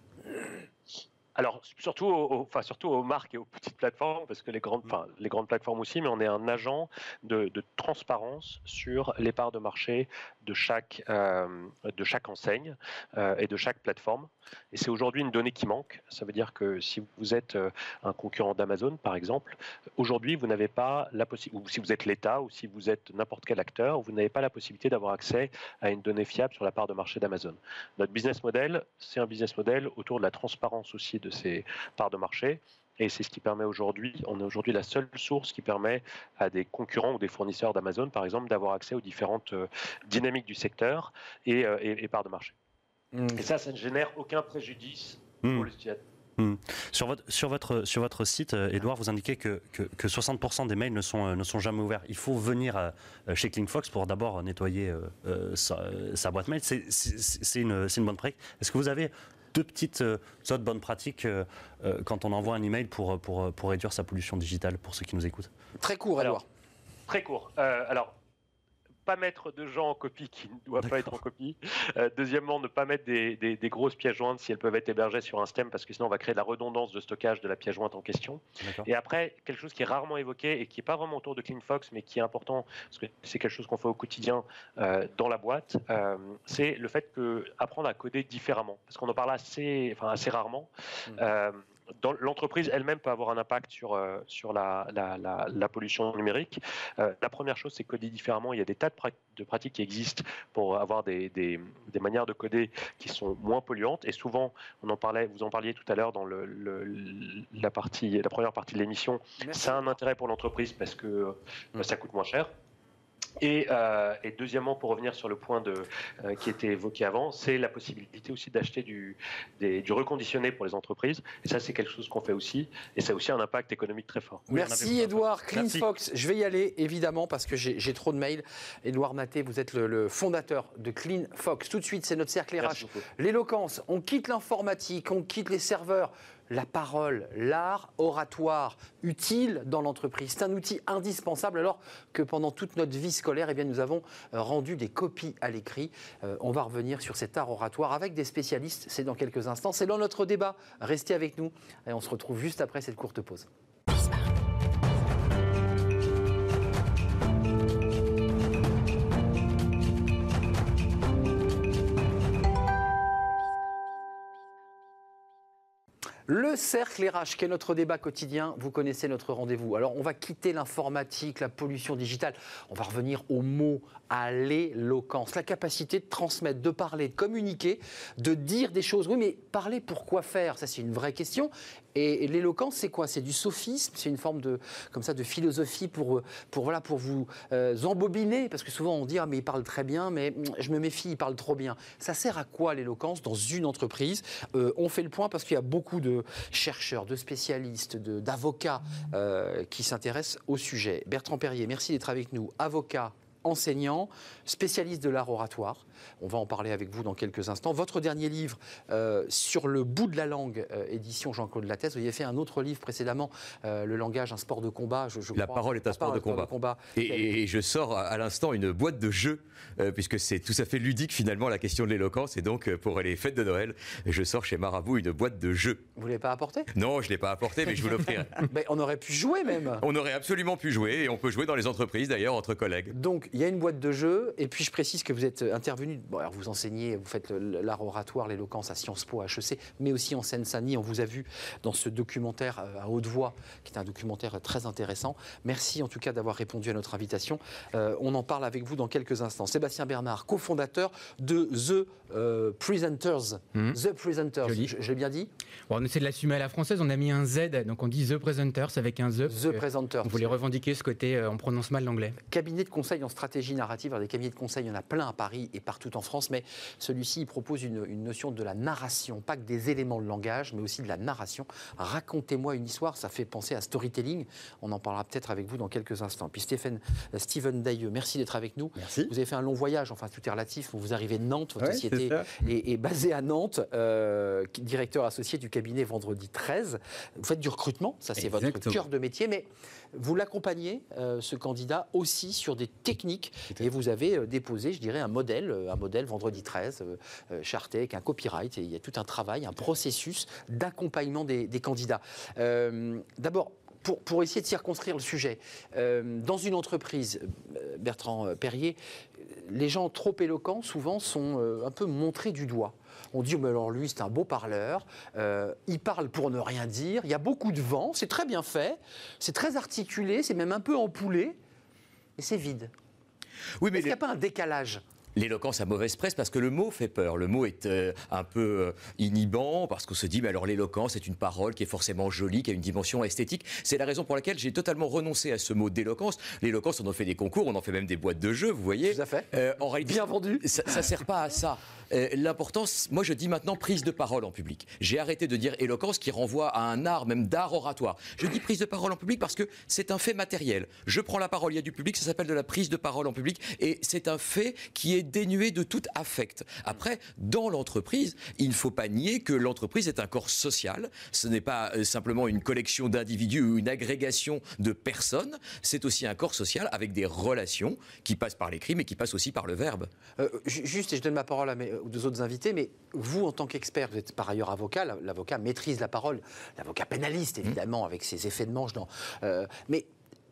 Alors, surtout aux, aux- enfin, surtout aux marques et aux petites plateformes, parce que les grandes, enfin, les grandes plateformes aussi, mais on est un agent de, de transparence sur les parts de marché de chaque, euh, de chaque enseigne euh, et de chaque plateforme. Et c'est aujourd'hui une donnée qui manque. Ça veut dire que si vous êtes euh, un concurrent d'Amazon, par exemple, aujourd'hui, vous n'avez pas la possibilité, ou si vous êtes l'État, ou si vous êtes n'importe quel acteur, vous n'avez pas la possibilité d'avoir accès à une donnée fiable sur la part de marché d'Amazon. Notre business model, c'est un business model autour de la transparence aussi de ces parts de marché. Et c'est ce qui permet aujourd'hui, on est aujourd'hui la seule source qui permet à des concurrents ou des fournisseurs d'Amazon, par exemple, d'avoir accès aux différentes euh, dynamiques du secteur et, euh, et- et parts de marché. Et ça, ça ne génère aucun préjudice Hmm. pour l'utilisateur. Sur votre, sur votre, sur votre site, euh, Edouard, vous indiquez que, que, que 60% des mails ne sont, euh, ne sont jamais ouverts. Il faut venir euh, chez CleanFox pour d'abord nettoyer euh, euh, sa, sa boîte mail. C'est- une, c'est une bonne pratique. Est-ce que vous avez deux petites euh, autres bonnes pratiques euh, euh, quand on envoie un email pour, pour, pour réduire sa pollution digitale pour ceux qui nous écoutent Très court, Alors, Edouard. Très court. Euh, alors, pas mettre de gens en copie qui ne doivent pas être en copie. Euh, deuxièmement, ne pas mettre des, des- des grosses pièces jointes si elles peuvent être hébergées sur un stem, parce que sinon on va créer de la redondance de stockage de la pièce jointe en question. Et après, quelque chose qui est rarement évoqué et qui n'est pas vraiment autour de CleanFox, mais qui est important, parce que c'est quelque chose qu'on fait au quotidien euh, dans la boîte, euh, c'est le fait que apprendre à coder différemment. Parce qu'on en parle assez, enfin, assez rarement. Mm. L'entreprise elle-même peut avoir un impact sur, euh, sur la, la- la- la pollution numérique. Euh, la première chose, c'est coder différemment. Il y a des tas de, pra- de pratiques qui existent pour avoir des, des- des manières de coder qui sont moins polluantes. Et souvent, on en parlait, vous en parliez tout à l'heure dans le, le- la, partie, la première partie de l'émission, ça a un intérêt pour l'entreprise parce que euh, Mm. ça coûte moins cher. Et, euh, et deuxièmement, pour revenir sur le point de, euh, qui était évoqué avant, c'est la possibilité aussi d'acheter du, des- du reconditionné pour les entreprises. Et ça, c'est quelque chose qu'on fait aussi. Et ça a aussi un impact économique très fort. Merci. Edouard. Merci. CleanFox, je vais y aller évidemment parce que j'ai trop de mails. Edouard Maté, vous êtes le, le fondateur de CleanFox. Tout de suite, c'est notre cercle RH. L'éloquence, on quitte l'informatique, on quitte les serveurs. La parole, l'art oratoire, utile dans l'entreprise. C'est un outil indispensable alors que pendant toute notre vie scolaire, eh bien, nous avons euh, rendu des copies à l'écrit. Euh, on va revenir sur cet art oratoire avec des spécialistes. C'est dans quelques instants. C'est dans notre débat. Restez avec nous et on se retrouve juste après cette courte pause. Le cercle RH, qui est notre débat quotidien, vous connaissez notre rendez-vous. Alors, on va quitter l'informatique, la pollution digitale. On va revenir aux mots, à l'éloquence, la capacité de transmettre, de parler, de communiquer, de dire des choses. Oui, mais parler pour quoi faire? Ça, c'est une vraie question. Et, l'éloquence, c'est quoi? C'est du sophisme, c'est une forme de, comme ça, de philosophie pour, pour, voilà, pour vous euh, embobiner? Parce que souvent, on dit, ah, mais il parle très bien, mais hum, je me méfie, il parle trop bien. Ça sert à quoi l'éloquence? Dans une entreprise Euh, On fait le point parce qu'il y a beaucoup de chercheurs, de spécialistes, de- d'avocats euh, qui s'intéressent au sujet. Bertrand Perrier, merci d'être avec nous. Avocat enseignant, spécialiste de l'art oratoire. On va en parler avec vous dans quelques instants. Votre dernier livre, euh, Sur le bout de la langue, euh, édition Jean-Claude Lattès. Vous avez fait un autre livre précédemment, euh, Le langage, un sport de combat. Je, je La crois. parole est un sport de combat. Et, et je sors à l'instant une boîte de jeux, puisque c'est tout à fait ludique finalement la question de l'éloquence. Et donc, pour les fêtes de Noël, je sors chez Marabout une boîte de jeux. Vous ne l'avez pas apporté? Non, je ne l'ai pas apporté, mais je vous l'offrirai. Ben, On aurait pu jouer même. On aurait absolument pu jouer, et on peut jouer dans les entreprises d'ailleurs, entre collègues. Donc, il y a une boîte de jeux, et puis je précise que vous êtes intervenu, bon, alors vous enseignez, vous faites l'art oratoire, l'éloquence à Sciences Po, à HEC, mais aussi en Seine-Saint-Denis. On vous a vu dans ce documentaire euh, à haute voix, qui est un documentaire très intéressant. Merci en tout cas d'avoir répondu à notre invitation. Euh, on en parle avec vous dans quelques instants. Sébastien Bernard, cofondateur de The euh, Presenters. Mhm. The Presenters, Joli. je, je l'ai bien dit Bon, on essaie de l'assumer à la française, on a mis un Z, donc on dit The Presenters avec un The. The Presenters. On voulait revendiquer ce côté, on prononce mal l'anglais. cabinet de conseil en stratégie narrative. Alors, des cabinets de conseil, il y en a plein à Paris et partout en France, mais celui-ci propose une, une notion de la narration, pas que des éléments de langage, mais aussi de la narration. Racontez-moi une histoire, ça fait penser à storytelling. On en parlera peut-être avec vous dans quelques instants. Puis Stéphane, euh, Steven Dailleux, merci d'être avec nous. Merci. Vous avez fait un long voyage, enfin tout est relatif. Vous arrivez de Nantes, votre Ouais, société est, est basée à Nantes, euh, directeur associé du cabinet Vendredi 13. Vous faites du recrutement, ça c'est votre cœur de métier, mais vous l'accompagnez, euh, ce candidat, aussi sur des techniques. Et vous avez déposé, je dirais, un modèle, un modèle Vendredi 13, euh, euh, charté avec un copyright. Et il y a tout un travail, un processus d'accompagnement des, des candidats. Euh, D'abord, pour, pour essayer de circonscrire le sujet, euh, dans une entreprise, euh, Bertrand Perrier, les gens trop éloquents, souvent, sont euh, un peu montrés du doigt. On dit, mais alors lui, c'est un beau parleur, euh, il parle pour ne rien dire, il y a beaucoup de vent, c'est très bien fait, c'est très articulé, c'est même un peu empoulé, et c'est vide. Oui, Est-ce qu'il n'y a pas un décalage l'éloquence a mauvaise presse parce que le mot fait peur. Le mot est euh, un peu euh, inhibant parce qu'on se dit, mais alors l'éloquence est une parole qui est forcément jolie, qui a une dimension esthétique. C'est la raison pour laquelle j'ai totalement renoncé à ce mot d'éloquence. L'éloquence, on en fait des concours, on en fait même des boîtes de jeux, vous voyez. Tout à fait. Euh, en réalité, Bien vendu. ça, ça sert pas à ça. L'importance, moi je dis maintenant prise de parole en public. J'ai arrêté de dire éloquence qui renvoie à un art, même d'art oratoire. Je dis prise de parole en public parce que c'est un fait matériel. Je prends la parole, il y a du public, ça s'appelle de la prise de parole en public et c'est un fait qui est dénué de tout affect. Après, dans l'entreprise, il ne faut pas nier que l'entreprise est un corps social. Ce n'est pas euh, simplement une collection d'individus ou une agrégation de personnes. C'est aussi un corps social avec des relations qui passent par l'écrit mais qui passent aussi par le verbe. Euh, ju- Juste, et je donne ma parole aux deux autres invités, mais vous, en tant qu'expert, vous êtes par ailleurs avocat, la- l'avocat maîtrise la parole, l'avocat pénaliste, évidemment, avec ses effets de manche. Dans, euh, mais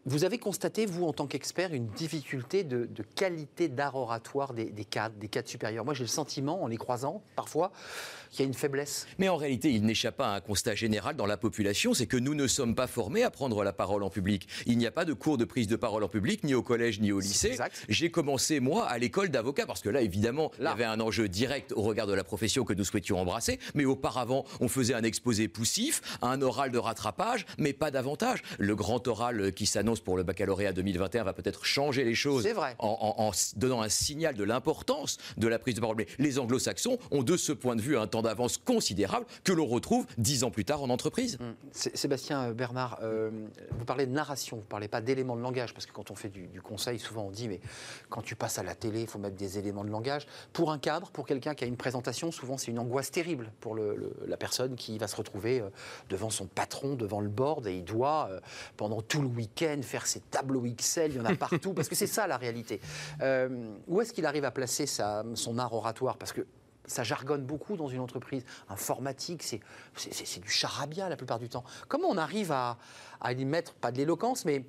vous avez constaté, vous, en tant qu'expert, une difficulté de, qualité d'art oratoire des cadres, des cadres supérieurs. Moi, j'ai le sentiment, en les croisant, parfois, qu'il y a une faiblesse. Mais en réalité, il n'échappe pas à un constat général dans la population, c'est que nous ne sommes pas formés à prendre la parole en public. Il n'y a pas de cours de prise de parole en public, ni au collège, ni au lycée. J'ai commencé, moi, à l'école d'avocat, parce que là, évidemment, il y Là. avait un enjeu direct au regard de la profession que nous souhaitions embrasser. Mais auparavant, on faisait un exposé poussif, un oral de rattrapage, mais pas davantage. Le grand oral qui s'annonce pour le baccalauréat 2021 va peut-être changer les choses vrai. en, en- en s- donnant un signal de l'importance de la prise de parole. Mais les anglo-saxons ont de ce point de vue un temps d'avance considérable que l'on retrouve dix ans plus tard en entreprise. Sé- Sébastien euh, Bernard, euh, vous parlez de narration, vous ne parlez pas d'éléments de langage, parce que quand on fait du, du conseil, souvent on dit, mais quand tu passes à la télé, il faut mettre des éléments de langage. Pour un cadre, pour quelqu'un qui a une présentation, souvent c'est une angoisse terrible pour le- le- la personne qui va se retrouver euh, devant son patron, devant le board, et il doit, euh, pendant tout le week-end, faire ses tableaux Excel, il y en a partout, parce que c'est ça la réalité. Euh, où est-ce qu'il arrive à placer sa- son art oratoire? Parce que ça jargonne beaucoup dans une entreprise. Informatique, c'est du charabia la plupart du temps. Comment on arrive à, à y mettre, pas de l'éloquence, mais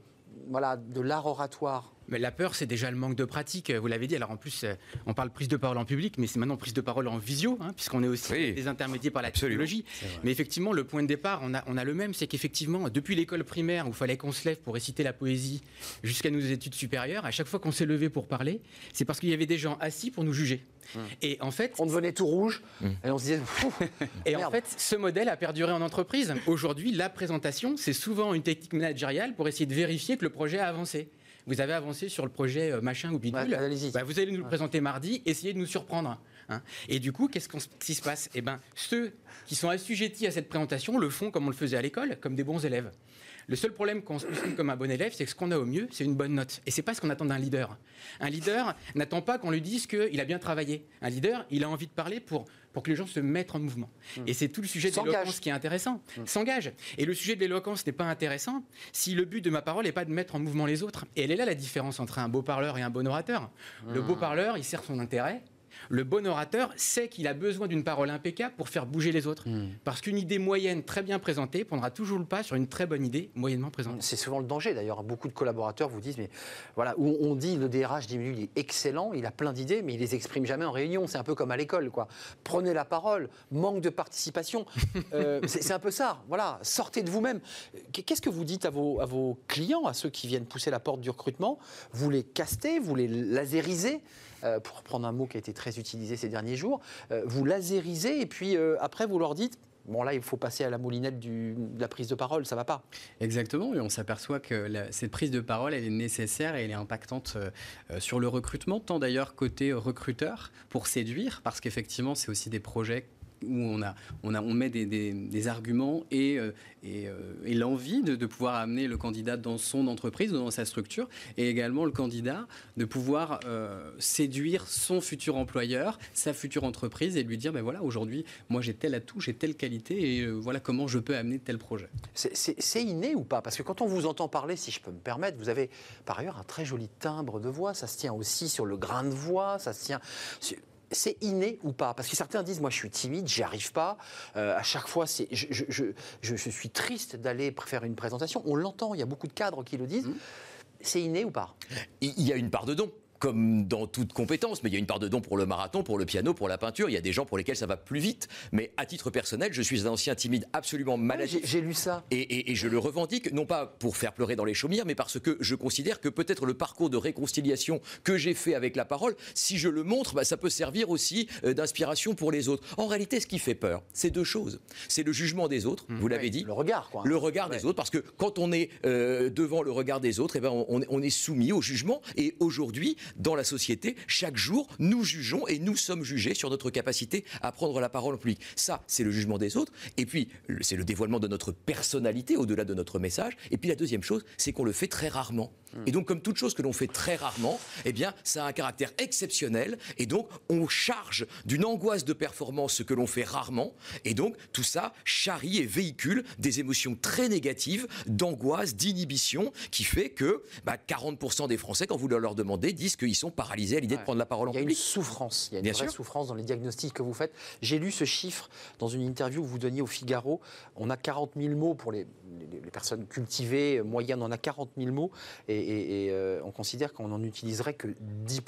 voilà, de l'art oratoire Mais la peur, c'est déjà le manque de pratique, vous l'avez dit. Alors en plus, euh, on parle prise de parole en public, mais c'est maintenant prise de parole en visio, hein, puisqu'on est aussi Oui. des intermédiaires par la Absolument. technologie. Mais effectivement, le point de départ, on a, on a le même, c'est qu'effectivement, depuis l'école primaire, où il fallait qu'on se lève pour réciter la poésie, jusqu'à nos études supérieures, à chaque fois qu'on s'est levé pour parler, c'est parce qu'il y avait des gens assis pour nous juger. Et en fait, On devenait tout rouge, et on se disait, et en fait, ce modèle a perduré en entreprise. Aujourd'hui, la présentation, c'est souvent une technique managériale pour essayer de vérifier que le projet a avancé. Vous avez avancé sur le projet euh, machin ou bidule. Ouais. Bah, vous allez nous le présenter mardi, essayez de nous surprendre. hein. Et du coup, qu'est-ce qui se passe? Eh ben, ceux qui sont assujettis à cette présentation le font comme on le faisait à l'école, comme des bons élèves. Le seul problème qu'on se considère comme un bon élève, c'est que ce qu'on a au mieux, c'est une bonne note. Et c'est pas ce qu'on attend d'un leader. Un leader n'attend pas qu'on lui dise qu'il a bien travaillé. Un leader, il a envie de parler pour pour que les gens se mettent en mouvement. Et c'est tout le sujet de l'éloquence qui est intéressant. S'engage. Et le sujet de l'éloquence n'est pas intéressant si le but de ma parole n'est pas de mettre en mouvement les autres. Et elle est là la différence entre un beau parleur et un bon orateur. Le beau parleur, il sert son intérêt. Le bon orateur sait qu'il a besoin d'une parole impeccable pour faire bouger les autres. Parce qu'une idée moyenne très bien présentée prendra toujours le pas sur une très bonne idée moyennement présentée. C'est souvent le danger d'ailleurs. Beaucoup de collaborateurs vous disent, mais voilà, on dit le DRH diminue, il est excellent, il a plein d'idées, mais il les exprime jamais en réunion. C'est un peu comme à l'école, quoi. Prenez la parole, manque de participation. Euh, c'est un peu ça. Voilà, sortez de vous-même. Qu'est-ce que vous dites à vos, à vos clients, à ceux qui viennent pousser la porte du recrutement? Vous les castez, vous les lasérisez euh, pour reprendre un mot qui a été très utilisé ces derniers jours, euh, vous lasérisez et puis euh, après vous leur dites Bon, là, il faut passer à la moulinette du- de la prise de parole, ça va pas. Exactement, et on s'aperçoit que la- cette prise de parole, elle est nécessaire et elle est impactante euh, sur le recrutement, tant d'ailleurs côté recruteur pour séduire, parce qu'effectivement, c'est aussi des projets où on, a, on, a, on met des, arguments et, euh, euh, et l'envie de, pouvoir amener le candidat dans son entreprise ou dans sa structure, et également le candidat de pouvoir euh, séduire son futur employeur, sa future entreprise, et lui dire, ben voilà, aujourd'hui, moi j'ai tel atout, j'ai telle qualité, et voilà comment je peux amener tel projet. C'est- inné ou pas? Parce que quand on vous entend parler, si je peux me permettre, vous avez par ailleurs un très joli timbre de voix. Ça se tient aussi sur le grain de voix. Ça se tient. C'est inné ou pas? Parce que certains disent moi je suis timide, j'y arrive pas. Euh, à chaque fois, je, je- je- je- je suis triste d'aller faire une présentation. On l'entend. Il y a beaucoup de cadres qui le disent. C'est inné ou pas? Il y a une part de don. Comme dans toute compétence, mais il y a une part de don pour le marathon, pour le piano, pour la peinture. Il y a des gens pour lesquels ça va plus vite. Mais à titre personnel, je suis un ancien timide absolument maladif. J'ai j'ai lu ça. Et, et- et je le revendique, non pas pour faire pleurer dans les chaumières, mais parce que je considère que peut-être le parcours de réconciliation que j'ai fait avec la parole, si je le montre, bah, ça peut servir aussi euh, d'inspiration pour les autres. En réalité, ce qui fait peur, c'est deux choses. C'est le jugement des autres, vous l'avez dit. Le regard, quoi. Le regard des autres, parce que quand on est euh, devant le regard des autres, eh ben, on, on est soumis au jugement. Et aujourd'hui, dans la société, chaque jour, nous jugeons et nous sommes jugés sur notre capacité à prendre la parole en public. Ça, c'est le jugement des autres. Et puis, c'est le dévoilement de notre personnalité au-delà de notre message. Et puis, la deuxième chose, c'est qu'on le fait très rarement. Et donc, comme toute chose que l'on fait très rarement, eh bien, ça a un caractère exceptionnel. Et donc, on charge d'une angoisse de performance ce que l'on fait rarement. Et donc, tout ça charrie et véhicule des émotions très négatives, d'angoisse, d'inhibition, qui fait que bah, 40% des Français, quand vous leur demandez, disent qu'ils sont paralysés à l'idée de prendre la parole en Il y a une public. souffrance, il y a une Bien vraie sûr. souffrance dans les diagnostics que vous faites. J'ai lu ce chiffre dans une interview que vous donniez au Figaro. On a 40 000 mots pour les, les- les personnes cultivées, moyennes, on a 40 000 mots et, et- et, euh, on considère qu'on n'en utiliserait que 10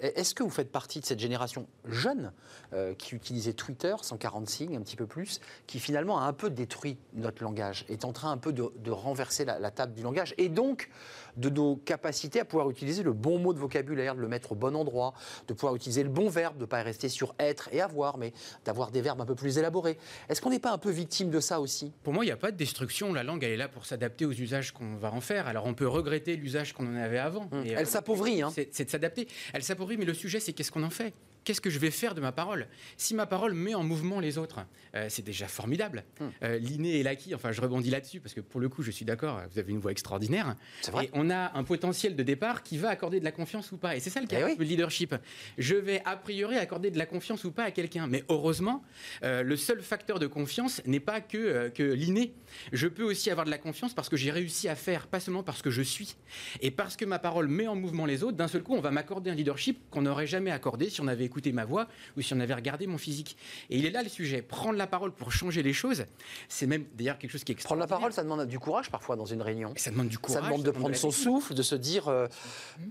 Et Est-ce que vous faites partie de cette génération jeune euh, qui utilisait Twitter, 140 signes, un petit peu plus, qui finalement a un peu détruit notre langage, est en train un peu de, de renverser la, la table du langage et donc de nos capacités à pouvoir utiliser le bon mot de vocabulaire, de le mettre au bon endroit, de pouvoir utiliser le bon verbe, de ne pas rester sur être et avoir, mais d'avoir des verbes un peu plus élaborés. Est-ce qu'on n'est pas un peu victime de ça aussi? Pour moi, il n'y a pas de destruction. La langue, elle est là pour s'adapter aux usages qu'on va en faire. Alors, on peut regretter l'usage qu'on en avait avant. Et, Elle euh, s'appauvrit, hein. C'est de s'adapter. Elle s'appauvrit, mais le sujet, c'est qu'est-ce qu'on en fait? Qu'est-ce que je vais faire de ma parole? Si ma parole met en mouvement les autres, euh, c'est déjà formidable. Euh, L'inné et l'acquis, enfin, je rebondis là-dessus parce que pour le coup, je suis d'accord, vous avez une voix extraordinaire. Vrai. Et on a un potentiel de départ qui va accorder de la confiance ou pas. Et c'est ça le cas Eh oui. le leadership. Je vais a priori accorder de la confiance ou pas à quelqu'un. Mais heureusement, euh, le seul facteur de confiance n'est pas que, que l'inné. Je peux aussi avoir de la confiance parce que j'ai réussi à faire, pas seulement parce que je suis. Et parce que ma parole met en mouvement les autres, d'un seul coup, on va m'accorder un leadership qu'on n'aurait jamais accordé si on avait écouté ma voix ou si on avait regardé mon physique. Et il est là le sujet. Prendre la parole pour changer les choses, c'est même d'ailleurs quelque chose qui est Prendre la parole, ça demande du courage parfois dans une réunion. Ça demande du courage. ça demande de prendre son souffle, de se dire euh,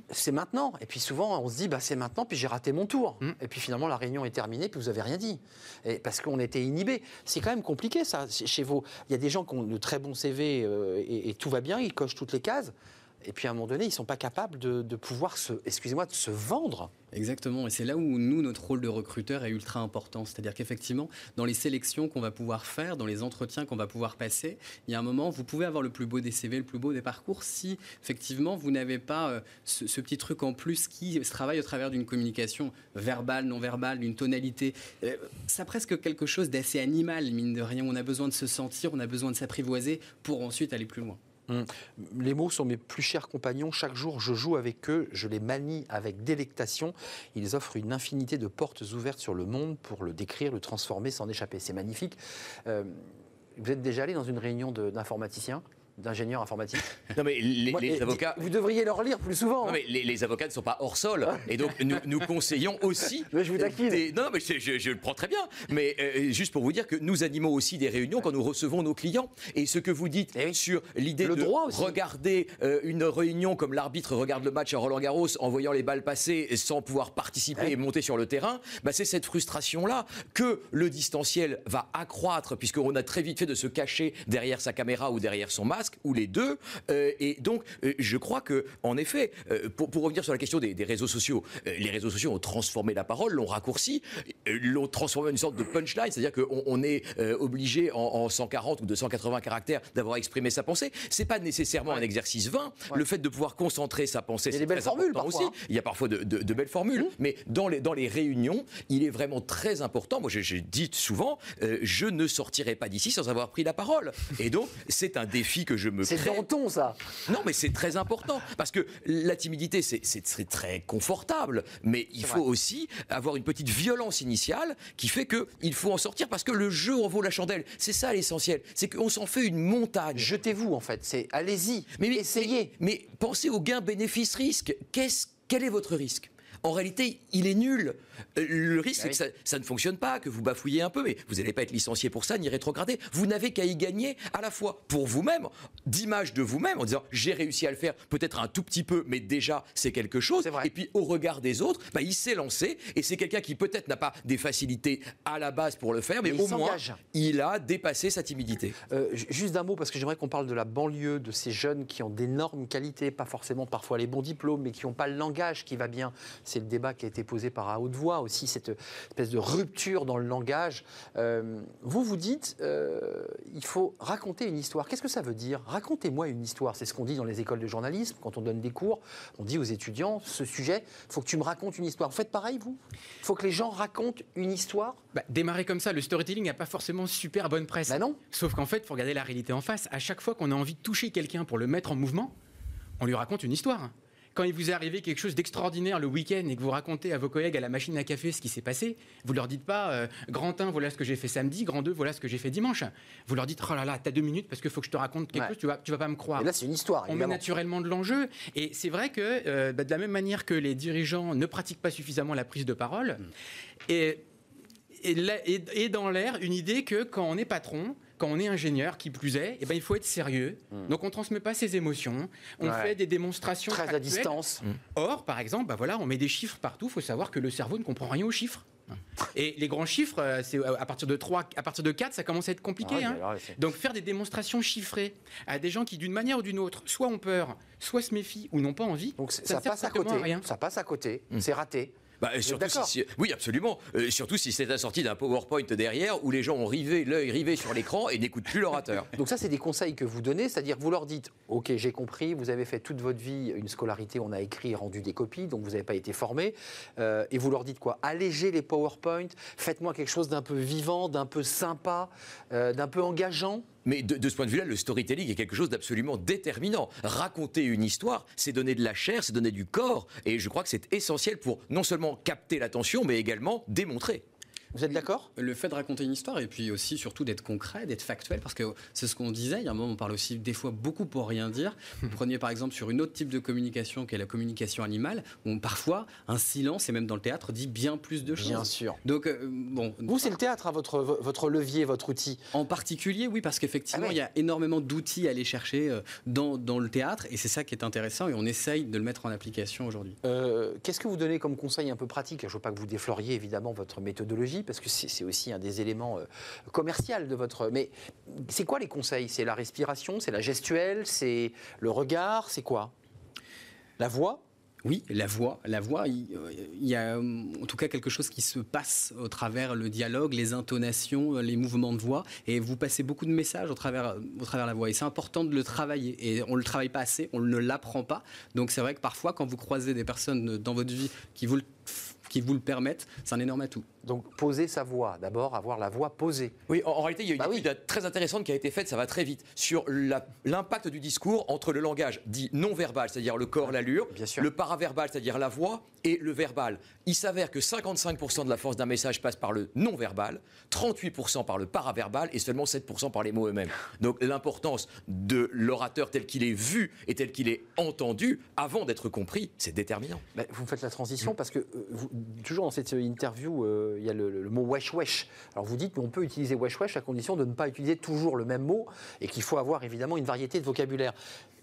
c'est maintenant. Et puis souvent on se dit bah, c'est maintenant, puis j'ai raté mon tour. Mm. Et puis finalement la réunion est terminée, puis vous avez rien dit. Et parce qu'on était inhibé. C'est quand même compliqué ça. Chez- Chez vous, il y a des gens qui ont de très bons CV euh, et, et tout va bien, ils cochent toutes les cases. Et puis à un moment donné, ils ne sont pas capables de, pouvoir se, excusez-moi, de se vendre. Exactement, et c'est là où nous, notre rôle de recruteur est ultra important. C'est-à-dire qu'effectivement, dans les sélections qu'on va pouvoir faire, dans les entretiens qu'on va pouvoir passer, il y a un moment, vous pouvez avoir le plus beau des CV, le plus beau des parcours, si effectivement vous n'avez pas euh, ce, petit truc en plus qui se travaille au travers d'une communication verbale, non verbale, d'une tonalité. Euh, ça presque quelque chose d'assez animal, mine de rien. On a besoin de se sentir, on a besoin de s'apprivoiser pour ensuite aller plus loin. Les mots sont mes plus chers compagnons. Chaque jour, je joue avec eux, je les manie avec délectation. Ils offrent une infinité de portes ouvertes sur le monde pour le décrire, le transformer, s'en échapper. C'est magnifique. Euh, vous êtes déjà allé dans une réunion d'informaticiens? D'ingénieurs informatiques Non, mais les, Moi, les et- et- avocats. Vous devriez leur lire plus souvent. Non, hein. mais les, les avocats ne sont pas hors sol. Et donc, nous, nous conseillons aussi. Mais je vous taquine. des- Non, mais je, je- je le prends très bien. Mais euh, juste pour vous dire que nous animons aussi des réunions quand nous recevons nos clients. Et ce que vous dites Eh oui. sur l'idée de droit aussi. regarder euh, une réunion comme l'arbitre regarde le match à Roland Garros en voyant les balles passer sans pouvoir participer Ouais. et monter sur le terrain, bah, c'est cette frustration-là que le distanciel va accroître, puisqu'on a très vite fait de se cacher derrière sa caméra ou derrière son ou les deux. Euh, et donc, euh, je crois que, en effet, euh, pour, pour revenir sur la question des, des réseaux sociaux, les réseaux sociaux ont transformé la parole, l'ont raccourci, l'ont transformé en une sorte de punchline, c'est-à-dire qu'on on est obligé en, en 140 ou 280 caractères d'avoir exprimé sa pensée. C'est pas nécessairement un exercice vain. Le fait de pouvoir concentrer sa pensée, c'est belles très formules, important parfois, aussi. hein. Il y a parfois de, de- de belles formules, mais dans les, dans les réunions, il est vraiment très important. Moi, j'ai- dit souvent, je ne sortirai pas d'ici sans avoir pris la parole. Et donc, c'est un défi que je me C'est crée. Ça. Non, mais c'est très important parce que la timidité, c'est- très confortable, mais il faut vrai. aussi avoir une petite violence initiale qui fait que il faut en sortir parce que le jeu en vaut la chandelle. C'est ça l'essentiel, c'est qu'on s'en fait une montagne. Jetez-vous, en fait. C'est allez-y, Mais, mais- essayez. Mais, mais pensez au gain bénéfice-risque. Qu'est-ce- quel est votre risque? En réalité, il est nul. Le risque, Ah c'est que ça, ça ne fonctionne pas, que vous bafouillez un peu, mais vous n'allez pas être licencié pour ça, ni rétrogradé. Vous n'avez qu'à y gagner à la fois pour vous-même, d'image de vous-même, en disant j'ai réussi à le faire, peut-être un tout petit peu, mais déjà c'est quelque chose. Et puis au regard des autres, bah, il s'est lancé, et c'est quelqu'un qui peut-être n'a pas des facilités à la base pour le faire, mais, au moins il a dépassé sa timidité. Euh, ju- juste d'un mot, parce que j'aimerais qu'on parle de la banlieue, de ces jeunes qui ont d'énormes qualités, pas forcément parfois les bons diplômes, mais qui n'ont pas le langage qui va bien. C'est le débat qui a été posé par à haute voix aussi, cette espèce de rupture dans le langage. Euh, vous vous dites, euh, il faut raconter une histoire. Qu'est-ce que ça veut dire? Racontez-moi une histoire. C'est ce qu'on dit dans les écoles de journalisme, quand on donne des cours. On dit aux étudiants, ce sujet, il faut que tu me racontes une histoire. Vous faites pareil, vous? Il faut que les gens racontent une histoire? Bah, démarrer comme ça, le storytelling n'a pas forcément super bonne presse. Ben non. Sauf qu'en fait, il faut regarder la réalité en face. À chaque fois qu'on a envie de toucher quelqu'un pour le mettre en mouvement, on lui raconte une histoire. Quand il vous est arrivé quelque chose d'extraordinaire le week-end et que vous racontez à vos collègues à la machine à café ce qui s'est passé, vous leur dites pas euh, grand 1, voilà ce que j'ai fait samedi, grand 2, voilà ce que j'ai fait dimanche. Vous leur dites oh là là, t'as deux minutes parce qu'il faut que je te raconte quelque Ouais. chose, tu vas, tu vas pas me croire. Et là, c'est une histoire, On met naturellement de l'enjeu. Et c'est vrai que, euh, bah, de la même manière que les dirigeants ne pratiquent pas suffisamment la prise de parole, et, et, et- et dans l'air une idée que quand on est patron, quand on est ingénieur, qui plus est, eh ben, il faut être sérieux. Donc on ne transmet pas ses émotions, on Ouais. fait des démonstrations Très à distance. Or, par exemple, bah voilà, on met des chiffres partout. Il faut savoir que le cerveau ne comprend rien aux chiffres. Et les grands chiffres, euh, c'est à partir de 3, à partir de 4, ça commence à être compliqué. Ah, hein. alors, Donc faire des démonstrations chiffrées à des gens qui, d'une manière ou d'une autre, soit ont peur, soit se méfient ou n'ont pas envie, Donc ça, passe à côté. rien. Ça passe à côté. C'est raté. Bah, surtout d'accord si, si- oui, absolument. Euh, surtout si c'est assorti d'un PowerPoint derrière où les gens ont rivé l'œil rivé sur l'écran et n'écoutent plus l'orateur. Donc ça, c'est des conseils que vous donnez, c'est-à-dire que vous leur dites, ok, j'ai compris, vous avez fait toute votre vie une scolarité, on a écrit, rendu des copies, donc vous n'avez pas été formé, Euh, et vous leur dites quoi Allégez les PowerPoint, faites-moi quelque chose d'un peu vivant, d'un peu sympa, euh, d'un peu engageant. Mais de, ce point de vue-là, le storytelling est quelque chose d'absolument déterminant. Raconter une histoire, c'est donner de la chair, c'est donner du corps. Et je crois que c'est essentiel pour non seulement capter l'attention, mais également démontrer. Vous êtes d'accord? Le fait de raconter une histoire et puis aussi surtout d'être concret, d'être factuel, parce que c'est ce qu'on disait, il y a un moment on parle aussi des fois beaucoup pour rien dire. Vous preniez par exemple sur une autre type de communication qui est la communication animale, où parfois un silence, et même dans le théâtre, dit bien plus de choses. Bien sûr. Donc, euh, bon. Vous, c'est le théâtre, hein, votre, votre levier, votre outil. En particulier, oui, parce qu'effectivement, Ah ouais. il y a énormément d'outils à aller chercher euh, dans, dans le théâtre, et c'est ça qui est intéressant, et on essaye de le mettre en application aujourd'hui. Euh, Qu'est-ce que vous donnez comme conseil un peu pratique? Je ne veux pas que vous défloriez évidemment votre méthodologie, parce que c'est aussi un des éléments euh, commerciaux de votre... Mais c'est quoi les conseils? C'est la respiration, c'est la gestuelle, c'est le regard, c'est quoi? La voix? Oui, la voix. La voix, il, y a en tout cas quelque chose qui se passe au travers le dialogue, les intonations, les mouvements de voix. Et vous passez beaucoup de messages au travers, au travers la voix. Et c'est important de le travailler. Et on ne le travaille pas assez, on ne l'apprend pas. Donc c'est vrai que parfois, quand vous croisez des personnes dans votre vie qui vous qui vous le permettent, c'est un énorme atout. Donc poser sa voix, d'abord avoir la voix posée. Oui, en, en réalité, il y a une Bah oui. étude très intéressante qui a été faite, ça va très vite, sur l'impact du discours entre le langage dit non verbal, c'est-à-dire le corps, l'allure, Bien sûr. le paraverbal, c'est-à-dire la voix, et le verbal. Il s'avère que 55% de la force d'un message passe par le non verbal, 38% par le paraverbal et seulement 7% par les mots eux-mêmes. Donc l'importance de l'orateur tel qu'il est vu et tel qu'il est entendu avant d'être compris, c'est déterminant. Ben, vous faites la transition parce que euh, vous- toujours dans cette interview, euh, il y a le, le mot wesh wesh. Alors vous dites qu'on peut utiliser wesh wesh à condition de ne pas utiliser toujours le même mot et qu'il faut avoir évidemment une variété de vocabulaire.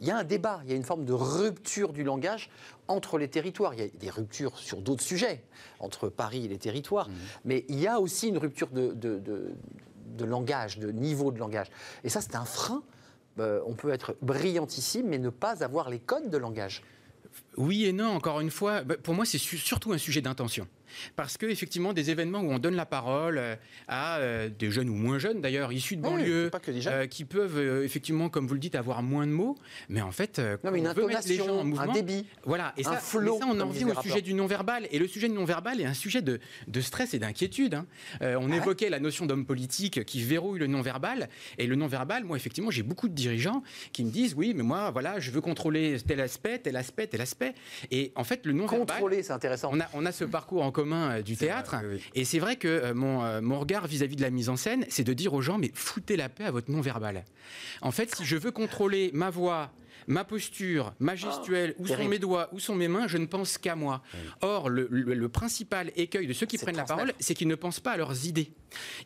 Il y a un débat, il y a une forme de rupture du langage entre les territoires. Il y a des ruptures sur d'autres sujets, entre Paris et les territoires, mais il y a aussi une rupture de, de- de- de langage, de niveau de langage. Et ça, c'est un frein. Euh, on peut être brillantissime, mais ne pas avoir les codes de langage. Oui et non, encore une fois, bah, pour moi, c'est su- surtout un sujet d'intention. Parce que effectivement, des événements où on donne la parole euh, à euh, des jeunes ou moins jeunes d'ailleurs, issus de Oui, des jeunes. euh, qui peuvent euh, effectivement, comme vous le dites, avoir moins de mots, mais en fait, euh, Non, mais une on veut mettre les gens en mouvement. un débit. Voilà, et un ça, flow, ça, on en disait au sujet du non-verbal. Et le sujet du non-verbal est un sujet de, de stress et d'inquiétude. hein. On Ah ouais évoquait la notion d'homme politique qui verrouille le non-verbal. Et le non-verbal, moi, effectivement, j'ai beaucoup de dirigeants qui me disent Oui, mais moi, voilà, je veux contrôler tel aspect, tel aspect, tel aspect. Et en fait, le non-verbal. Contrôler, c'est intéressant. On a, on a ce parcours en commun euh, du théâtre. vrai, oui, oui. Et c'est vrai que euh, mon, euh, mon regard vis-à-vis de la mise en scène, c'est de dire aux gens, mais foutez la paix à votre non-verbal. En fait, si je veux contrôler ma voix, ma posture, ma gestuelle, où sont mes doigts, où sont mes mains, je ne pense qu'à moi. Or, le, le- le principal écueil de ceux qui prennent la parole, c'est qu'ils ne pensent pas à leurs idées.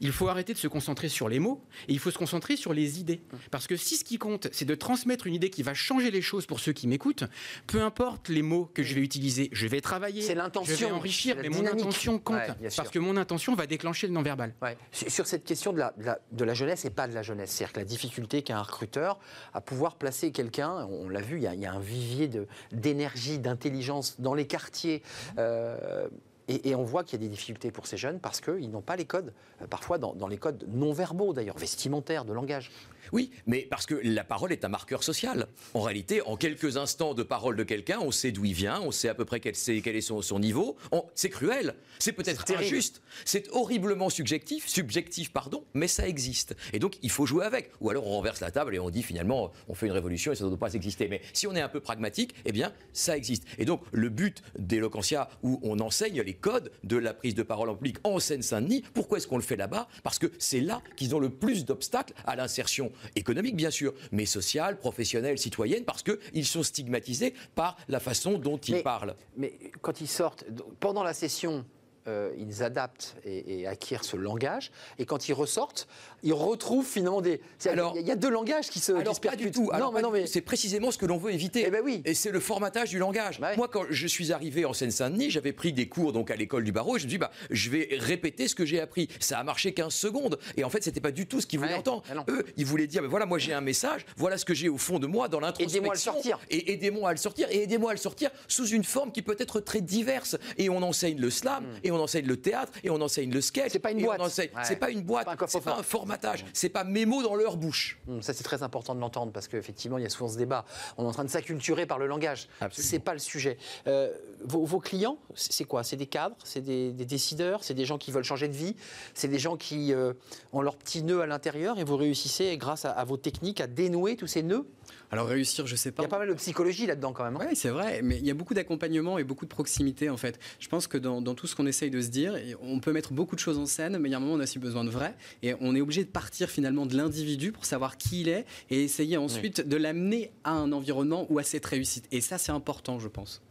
Il faut arrêter de se concentrer sur les mots et il faut se concentrer sur les idées. Parce que si ce qui compte, c'est de transmettre une idée qui va changer les choses pour ceux qui m'écoutent, peu importe les mots que je vais utiliser, je vais travailler, je vais enrichir, mais mon intention compte. Ouais, parce que mon intention va déclencher le non-verbal. Ouais. Sur sur cette question de la, de la- de la jeunesse et pas de la jeunesse, c'est-à-dire que la difficulté qu'a un recruteur à pouvoir placer quelqu'un, on l'a vu, il y, a, un vivier d'énergie, d'intelligence dans les quartiers. euh, et, on voit qu'il y a des difficultés pour ces jeunes parce qu'ils n'ont pas les codes, euh, parfois dans les codes non verbaux d'ailleurs, vestimentaires, de langage. Oui, mais parce que la parole est un marqueur social. En réalité, en quelques instants de parole de quelqu'un, on sait d'où il vient, on sait à peu près quel, est son, son niveau. C'est cruel, c'est peut-être injuste, c'est horriblement subjectif, subjectif pardon, mais ça existe. Et donc il faut jouer avec. Ou alors on renverse la table et on dit finalement on fait une révolution et ça ne doit pas exister. Mais si on est un peu pragmatique, eh bien ça existe. Et donc le but d'Eloquentia où on enseigne les codes de la prise de parole en public en Seine-Saint-Denis, pourquoi est-ce qu'on le fait là-bas? Parce que c'est là qu'ils ont le plus d'obstacles à l'insertion économique, bien sûr, mais sociale, professionnelle, citoyenne, parce qu'ils sont stigmatisés par la façon dont ils Mais- parlent. Mais quand ils sortent, pendant la session, euh, ils adaptent et, et acquièrent ce langage. Et quand ils ressortent, ils retrouvent finalement des. Alors- il y a deux langages qui se, qui Alors pas du tout. Alors, non, mais non, mais c'est précisément ce que l'on veut éviter. Eh ben oui. Et c'est le formatage du langage. Ouais. Moi, quand je suis arrivé en Seine-Saint-Denis, j'avais pris des cours donc à l'école du barreau et je me suis dit, bah, je vais répéter ce que j'ai appris. Ça a marché 15 secondes. Et en fait, c'était pas du tout ce qu'ils voulaient Ouais. entendre. Ah. Eux, ils voulaient dire, bah, voilà, moi j'ai un message, voilà ce que j'ai au fond de moi dans l'introspection. Aidez-moi à le sortir. Et aidez-moi à le sortir. Et aidez-moi à le sortir sous une forme qui peut être très diverse. Et on enseigne le slam, et on enseigne le théâtre, et on enseigne le sketch. Hmm. C'est pas une boîte. enseigne- Ouais. C'est pas une boîte. C'est pas pas un formatage. C'est pas mes mots dans leur bouche. Hum, Ça, c'est très important de l'entendre parce qu'effectivement, il y a souvent ce débat. On est en train de s'acculturer par le langage. C'est pas le sujet. Euh, vos, vos clients, c'est quoi? C'est des cadres C'est des, des décideurs C'est des gens qui veulent changer de vie C'est des gens qui euh, ont leur petit nœud à l'intérieur et vous réussissez, grâce à, à vos techniques, à dénouer tous ces nœuds? Alors réussir, je sais Il pas. y a pas mal de psychologie là-dedans quand même. hein Oui, c'est vrai, mais il y a beaucoup d'accompagnement et beaucoup de proximité en fait. Je pense que dans, dans tout ce qu'on essaye de se dire, on peut mettre beaucoup de choses en scène, mais il y a un moment où on a aussi besoin de vrai, et on est obligé de partir finalement de l'individu pour savoir qui il est, et essayer ensuite de l'amener à un environnement ou à cette réussite. Et ça, c'est important, je pense.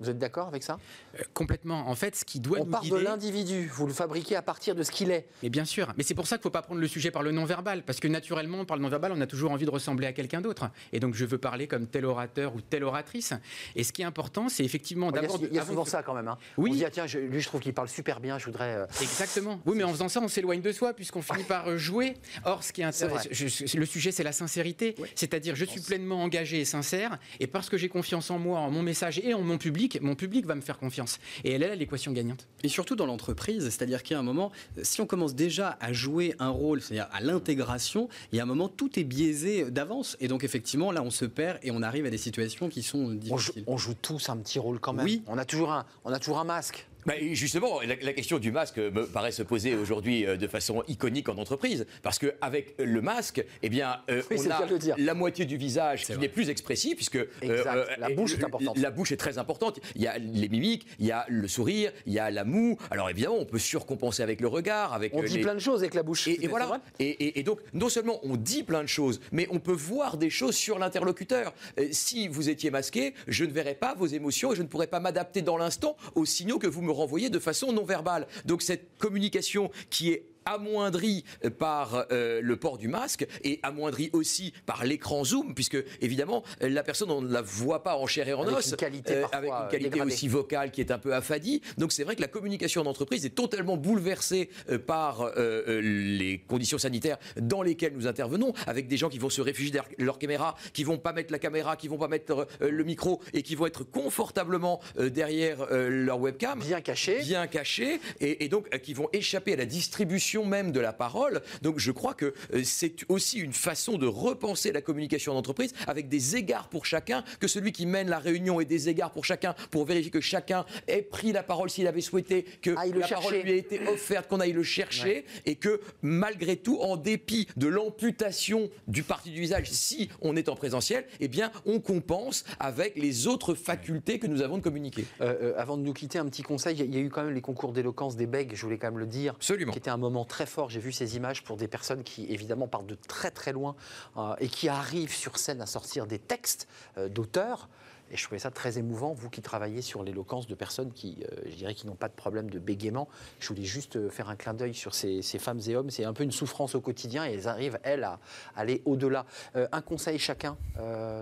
Vous êtes d'accord avec ça? Euh, Complètement. En fait, ce qui doit On nous part de l'individu, vous le fabriquez à partir de ce qu'il est. Mais bien sûr, mais c'est pour ça qu'il ne faut pas prendre le sujet par le non-verbal, parce que naturellement, par le non-verbal, on a toujours envie de ressembler à quelqu'un d'autre. Et donc, je veux parler comme tel orateur ou telle oratrice. Et ce qui est important, c'est effectivement d'abord... il y a souvent ça quand même. hein. Oui. On se dit, ah, tiens, je- lui, je trouve qu'il parle super bien, je voudrais. euh, Exactement. Oui, mais en faisant ça, on s'éloigne de soi, puisqu'on finit par euh, jouer. Or, ce qui est intéressant, je- le sujet, c'est la sincérité. C'est-à-dire, je suis pleinement engagé et sincère, et parce que j'ai confiance en moi, en mon message et en mon public, mon public va me faire confiance. Et elle est là l'équation gagnante. Et surtout dans l'entreprise, c'est-à-dire qu'il y a un moment, si on commence déjà à jouer un rôle, c'est-à-dire à l'intégration, il y a un moment, tout est biaisé d'avance. Et donc, effectivement, là, on se perd et on arrive à des situations qui sont on, joue, difficiles. on joue tous un petit rôle quand même. Oui. On a toujours un, on a toujours un masque. Bah, justement, la, la question du masque me paraît se poser aujourd'hui euh, de façon iconique en entreprise, parce qu'avec le masque, eh bien, euh, Oui, on a dire. la moitié du visage qui n'est plus expressif, puisque euh. La bouche est importante. La bouche est très importante. Il y a les mimiques, il y a le sourire, il y a la moue. Alors évidemment, on peut surcompenser avec le regard, avec On dit plein de choses avec la bouche. et, voilà. Et, et- et donc, non seulement on dit plein de choses, mais on peut voir des choses sur l'interlocuteur. Si vous étiez masqué, je ne verrais pas vos émotions et je ne pourrais pas m'adapter dans l'instant aux signaux que vous me renvoyez de façon non verbale. Donc, cette communication qui est amoindrie euh, par euh, le port du masque et amoindrie aussi par l'écran zoom puisque évidemment la personne on ne la voit pas en chair et en Avec os une qualité euh, parfois, avec une qualité dégradée. aussi vocale qui est un peu affadie. Donc c'est vrai que la communication en entreprise est totalement bouleversée euh, par euh, les conditions sanitaires dans lesquelles nous intervenons, avec des gens qui vont se réfugier derrière leur caméra, qui vont pas mettre la caméra, qui vont pas mettre le micro et qui vont être confortablement derrière leur webcam Bien caché. bien cachés et, et donc qui vont échapper à la distribution même de la parole. Donc je crois que euh, c'est aussi une façon de repenser la communication en entreprise avec des égards pour chacun, que celui qui mène la réunion ait des égards pour chacun pour vérifier que chacun ait pris la parole s'il avait souhaité, que le la parole lui ait été offerte, qu'on aille le chercher et que malgré tout, en dépit de l'amputation du parti du visage, si on est en présentiel, eh bien on compense avec les autres facultés que nous avons de communiquer. Euh, euh, avant de nous quitter, un petit conseil. Il y a- eu quand même les concours d'éloquence des bègues, je voulais quand même le dire. Absolument. Qui était un moment très fort. J'ai vu ces images pour des personnes qui, évidemment, partent de très très loin euh, et qui arrivent sur scène à sortir des textes euh, d'auteurs. Et je trouvais ça très émouvant, vous qui travaillez sur l'éloquence de personnes qui, euh, je dirais, qui n'ont pas de problème de bégaiement. Je voulais juste faire un clin d'œil sur ces, femmes et hommes. C'est un peu une souffrance au quotidien et elles arrivent, elles, à aller au-delà. Un conseil chacun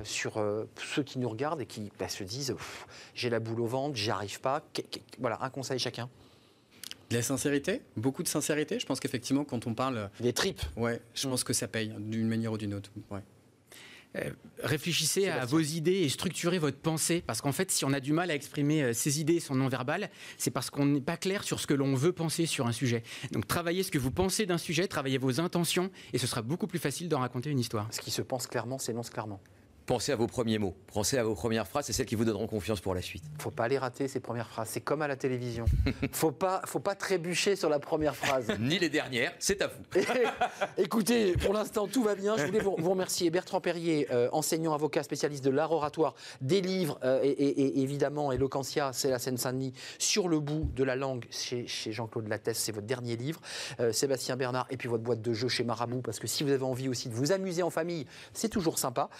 sur ceux qui nous regardent et qui bah, se disent j'ai la boule au ventre, j'y arrive pas. Voilà, un conseil chacun. De la sincérité, beaucoup de sincérité. Je pense qu'effectivement, quand on parle, Des tripes. ouais, je pense que ça paye d'une manière ou d'une autre. Ouais. Euh, réfléchissez à vos idées et structurez votre pensée. Parce qu'en fait, si on a du mal à exprimer euh, ses idées et son non-verbal, c'est parce qu'on n'est pas clair sur ce que l'on veut penser sur un sujet. Donc travaillez ce que vous pensez d'un sujet, travaillez vos intentions, et ce sera beaucoup plus facile d'en raconter une histoire. Ce qui se pense clairement s'énonce clairement. Pensez à vos premiers mots, pensez à vos premières phrases, c'est celles qui vous donneront confiance pour la suite. Faut pas les rater ces premières phrases. C'est comme à la télévision. Faut pas, faut pas trébucher sur la première phrase. Ni les dernières, c'est à vous. Écoutez, pour l'instant, tout va bien. Je voulais vous, remercier. Bertrand Perrier, euh, enseignant, avocat, spécialiste de l'art oratoire, des livres, euh, et, et- et évidemment, Eloquentia, c'est la Seine-Saint-Denis, sur le bout de la langue, chez, chez Jean-Claude Lattès, c'est votre dernier livre. Euh, Sébastien Bernard, et puis votre boîte de jeux chez Marabout, parce que si vous avez envie aussi de vous amuser en famille, c'est toujours sympa.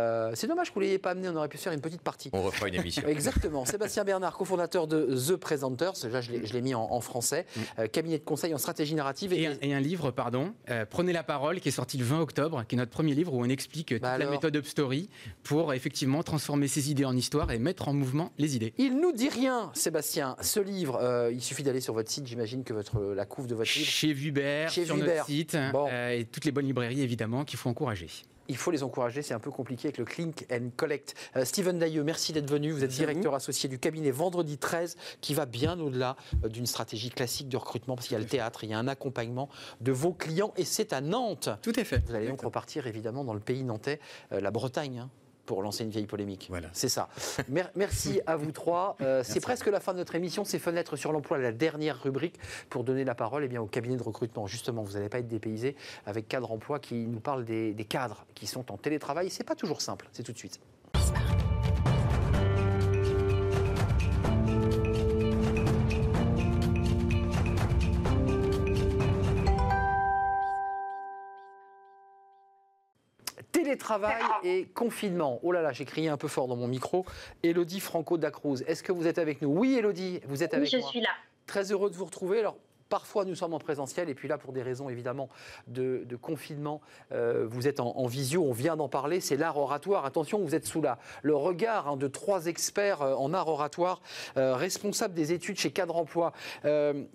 Euh, c'est dommage que vous ne l'ayez pas amené, on aurait pu faire une petite partie. On refera une émission. Exactement. Sébastien Bernard, cofondateur de The Presenters, là je l'ai- mis en, en français, euh, cabinet de conseil en stratégie narrative. Et un, et un livre, pardon, euh, Prenez la parole, qui est sorti le 20 octobre, qui est notre premier livre où on explique toute Bah la méthode Upstory pour effectivement transformer ses idées en histoire et mettre en mouvement les idées. Il nous dit rien, Sébastien. Ce livre, euh, il suffit d'aller sur votre site, j'imagine que votre, la couve de votre livre, Chez Vubert, Chez sur notre site, Bon. euh, et toutes les bonnes librairies évidemment qu'il faut encourager. Il faut les encourager, c'est un peu compliqué avec le Clink and Collect. Euh, Steven Dailleux, merci d'être venu. Vous êtes directeur associé du cabinet Vendredi 13, qui va bien au-delà euh, d'une stratégie classique de recrutement, parce qu'il y a le théâtre, il y a un accompagnement de vos clients, et c'est à Nantes. Tout est fait. Vous allez donc repartir évidemment dans le pays nantais, euh, la Bretagne. hein, pour lancer une vieille polémique. Voilà. C'est ça. Mer- merci à vous trois. Euh, c'est presque la fin de notre émission. C'est Fenêtre sur l'emploi, la dernière rubrique pour donner la parole eh bien, au cabinet de recrutement. Justement, vous n'allez pas être dépaysé avec Cadre Emploi qui nous parle des, des cadres qui sont en télétravail. C'est pas toujours simple. C'est tout de suite. Télétravail et confinement. Oh là là, j'ai crié un peu fort dans mon micro. Elodie Franco Dacruz, est-ce que vous êtes avec nous? Oui, Elodie, vous êtes Oui, avec je moi. suis là. Très heureux de vous retrouver. Alors, Parfois, nous sommes en présentiel, et puis là, pour des raisons évidemment de, confinement, euh, vous êtes en, visio, on vient d'en parler, c'est l'art oratoire. Attention, vous êtes sous la, le regard hein, de trois experts euh, en art oratoire, euh, responsables des études chez Cadre Emploi.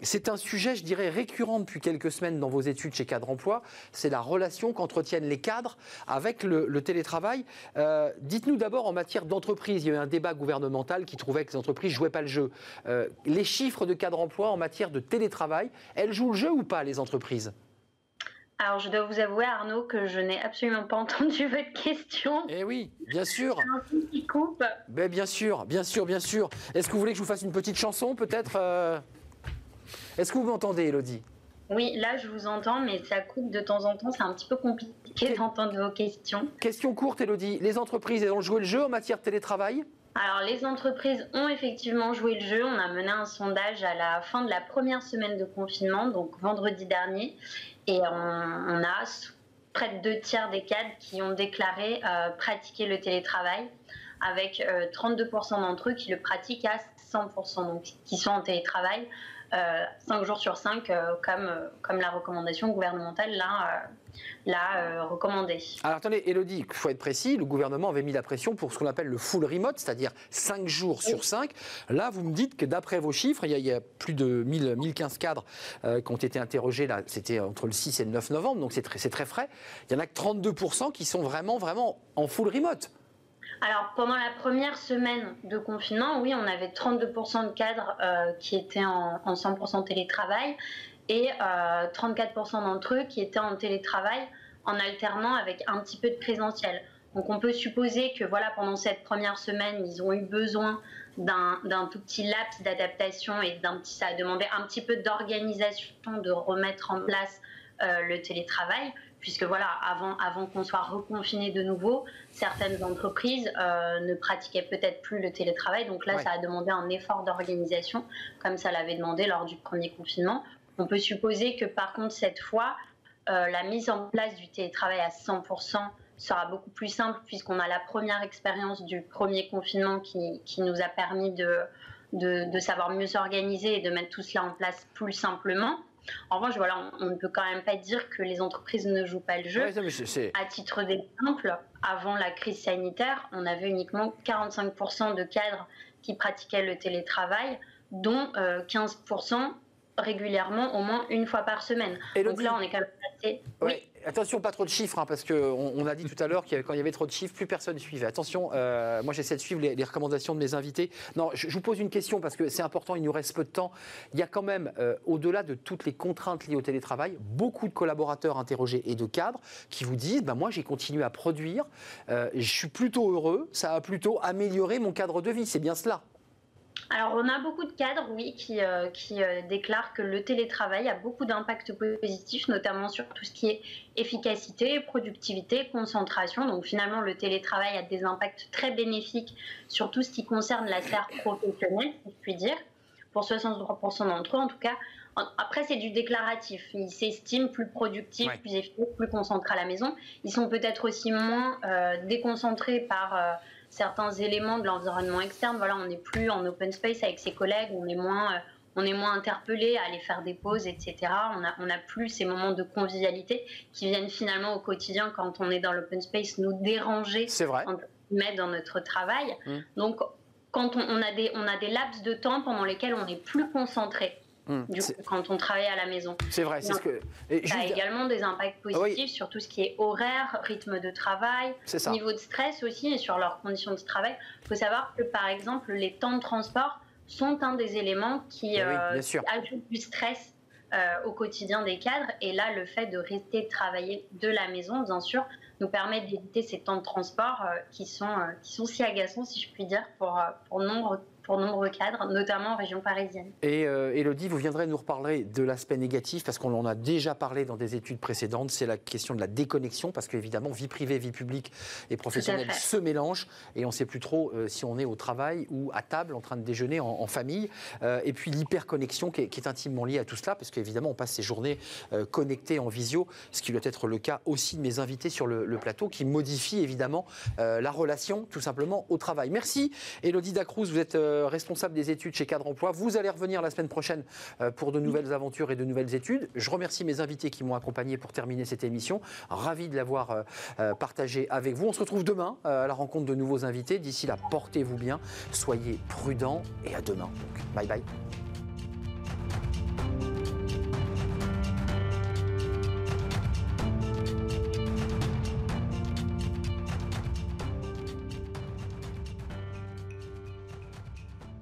C'est un sujet, je dirais, récurrent depuis quelques semaines dans vos études chez Cadre Emploi, c'est la relation qu'entretiennent les cadres avec le, le télétravail. Dites-nous d'abord en matière d'entreprise, il y a eu un débat gouvernemental qui trouvait que les entreprises jouaient pas le jeu. Les chiffres de Cadre Emploi en matière de télétravail, elles jouent le jeu ou pas, les entreprises? Alors, je dois vous avouer, Arnaud, que je n'ai absolument pas entendu votre question. Eh oui, bien sûr. Un qui coupe. Ben, bien sûr, bien sûr, bien sûr. Est-ce que vous voulez que je vous fasse une petite chanson, peut-être euh? Est-ce que vous m'entendez, Elodie? Oui, là, je vous entends, mais ça coupe de temps en temps. C'est un petit peu compliqué d'entendre vos questions. Question courte, Elodie. Les entreprises, elles ont joué le jeu en matière de télétravail? Alors, les entreprises ont effectivement joué le jeu. On a mené un sondage à la fin de la première semaine de confinement, donc vendredi dernier, et on, a près de deux tiers des cadres qui ont déclaré euh, pratiquer le télétravail, avec euh, 32% d'entre eux qui le pratiquent à 100%, donc qui sont en télétravail. Euh, 5 jours sur 5, comme, euh, comme la recommandation gouvernementale l'a euh, l'a, euh, recommandé. Alors attendez, Elodie, il faut être précis, le gouvernement avait mis la pression pour ce qu'on appelle le full remote, c'est-à-dire 5 jours sur 5. Là, vous me dites que d'après vos chiffres, il y a, il y a plus de 1000, 1015 cadres euh, qui ont été interrogés, là, c'était entre le 6 et le 9 novembre, donc c'est très, très frais. Il y en a que 32% qui sont vraiment, vraiment en full remote. Alors, pendant la première semaine de confinement, oui, on avait 32% de cadres euh, qui étaient en, en 100% télétravail et euh, 34% d'entre eux qui étaient en télétravail en alternant avec un petit peu de présentiel. Donc, on peut supposer que voilà, pendant cette première semaine, ils ont eu besoin d'un tout petit laps d'adaptation et petit, ça a demandé un petit peu d'organisation de remettre en place euh, le télétravail puisque voilà, avant, avant qu'on soit reconfiné de nouveau, certaines entreprises euh, ne pratiquaient peut-être plus le télétravail. Donc là, Ouais. ça a demandé un effort d'organisation, comme ça l'avait demandé lors du premier confinement. On peut supposer que par contre, cette fois, euh, la mise en place du télétravail à 100% sera beaucoup plus simple, puisqu'on a la première expérience du premier confinement qui, qui nous a permis de, de, de savoir mieux s'organiser et de mettre tout cela en place plus simplement. En revanche, voilà, on, on ne peut quand même pas dire que les entreprises ne jouent pas le jeu. Ouais, non, À titre d'exemple, avant la crise sanitaire, on avait uniquement 45% de cadres qui pratiquaient le télétravail, dont euh, 15% régulièrement, au moins une fois par semaine. Donc là, on est quand même passé. Ouais, Attention, pas trop de chiffres, hein, parce qu'on on a dit tout à l'heure que il y avait trop de chiffres, plus personne suivait. Attention, euh, moi j'essaie de suivre les, recommandations de mes invités. Non, je, vous pose une question, parce que c'est important, il nous reste peu de temps. Il y a quand même, euh, au-delà de toutes les contraintes liées au télétravail, beaucoup de collaborateurs interrogés et de cadres qui vous disent, ben, moi j'ai continué à produire, euh, je suis plutôt heureux, ça a plutôt amélioré mon cadre de vie, c'est bien cela. Alors, on a beaucoup de cadres, oui, qui, euh, qui euh, déclarent que le télétravail a beaucoup d'impacts positifs, notamment sur tout ce qui est efficacité, productivité, concentration. Donc, finalement, le télétravail a des impacts très bénéfiques sur tout ce qui concerne la sphère professionnelle, si je puis dire, pour 63% d'entre eux, en tout cas. Après, c'est du déclaratif. Ils s'estiment plus productifs, Ouais. plus efficaces, plus concentrés à la maison. Ils sont peut-être aussi moins euh, déconcentrés par certains éléments de l'environnement externe. Voilà, on n'est plus en open space avec ses collègues, on est moins, euh, on est moins interpellé à aller faire des pauses, etc. On n'a on a plus ces moments de convivialité qui viennent finalement au quotidien quand on est dans l'open space nous déranger C'est vrai. guillemets, dans notre travail. Mm. Donc, quand on, on a des, on a des laps de temps pendant lesquels on est plus concentré, Du coup, c'est- quand on travaille à la maison. C'est vrai, c'est ce que. et Ça a également des impacts Oui. positifs sur tout ce qui est horaire, rythme de travail, niveau de stress aussi et sur leurs conditions de travail. Il faut savoir que par exemple, les temps de transport sont un des éléments qui, Eh oui, euh, qui du stress euh, au quotidien des cadres. Et là, le fait de rester travailler de la maison, bien sûr, nous permet d'éviter ces temps de transport euh, qui, sont, euh, qui sont si agaçants, si je puis dire, pour, pour nombre, pour nombreux cadres, notamment en région parisienne. Et euh, Elodie, vous viendrez nous reparler de l'aspect négatif, parce qu'on en a déjà parlé dans des études précédentes, c'est la question de la déconnexion, parce qu'évidemment, vie privée, vie publique et professionnelle se mélangent, et on ne sait plus trop euh, si on est au travail ou à table, en train de déjeuner en, en famille. Euh, et puis l'hyperconnexion qui, est- qui est intimement liée à tout cela, parce qu'évidemment, on passe ces journées euh, connectées en visio, ce qui doit être le cas aussi de mes invités sur le, le plateau, qui modifie évidemment la relation, tout simplement, au travail. Merci, Elodie Dacruz, vous êtes euh, responsable des études chez Cadre Emploi. Vous allez revenir la semaine prochaine euh, pour de nouvelles aventures et de nouvelles études. Je remercie mes invités qui m'ont accompagné pour terminer cette émission. Ravi de l'avoir euh, partagé avec vous. On se retrouve demain à la rencontre de nouveaux invités. D'ici là, portez-vous bien, soyez prudents et à demain. Bye bye.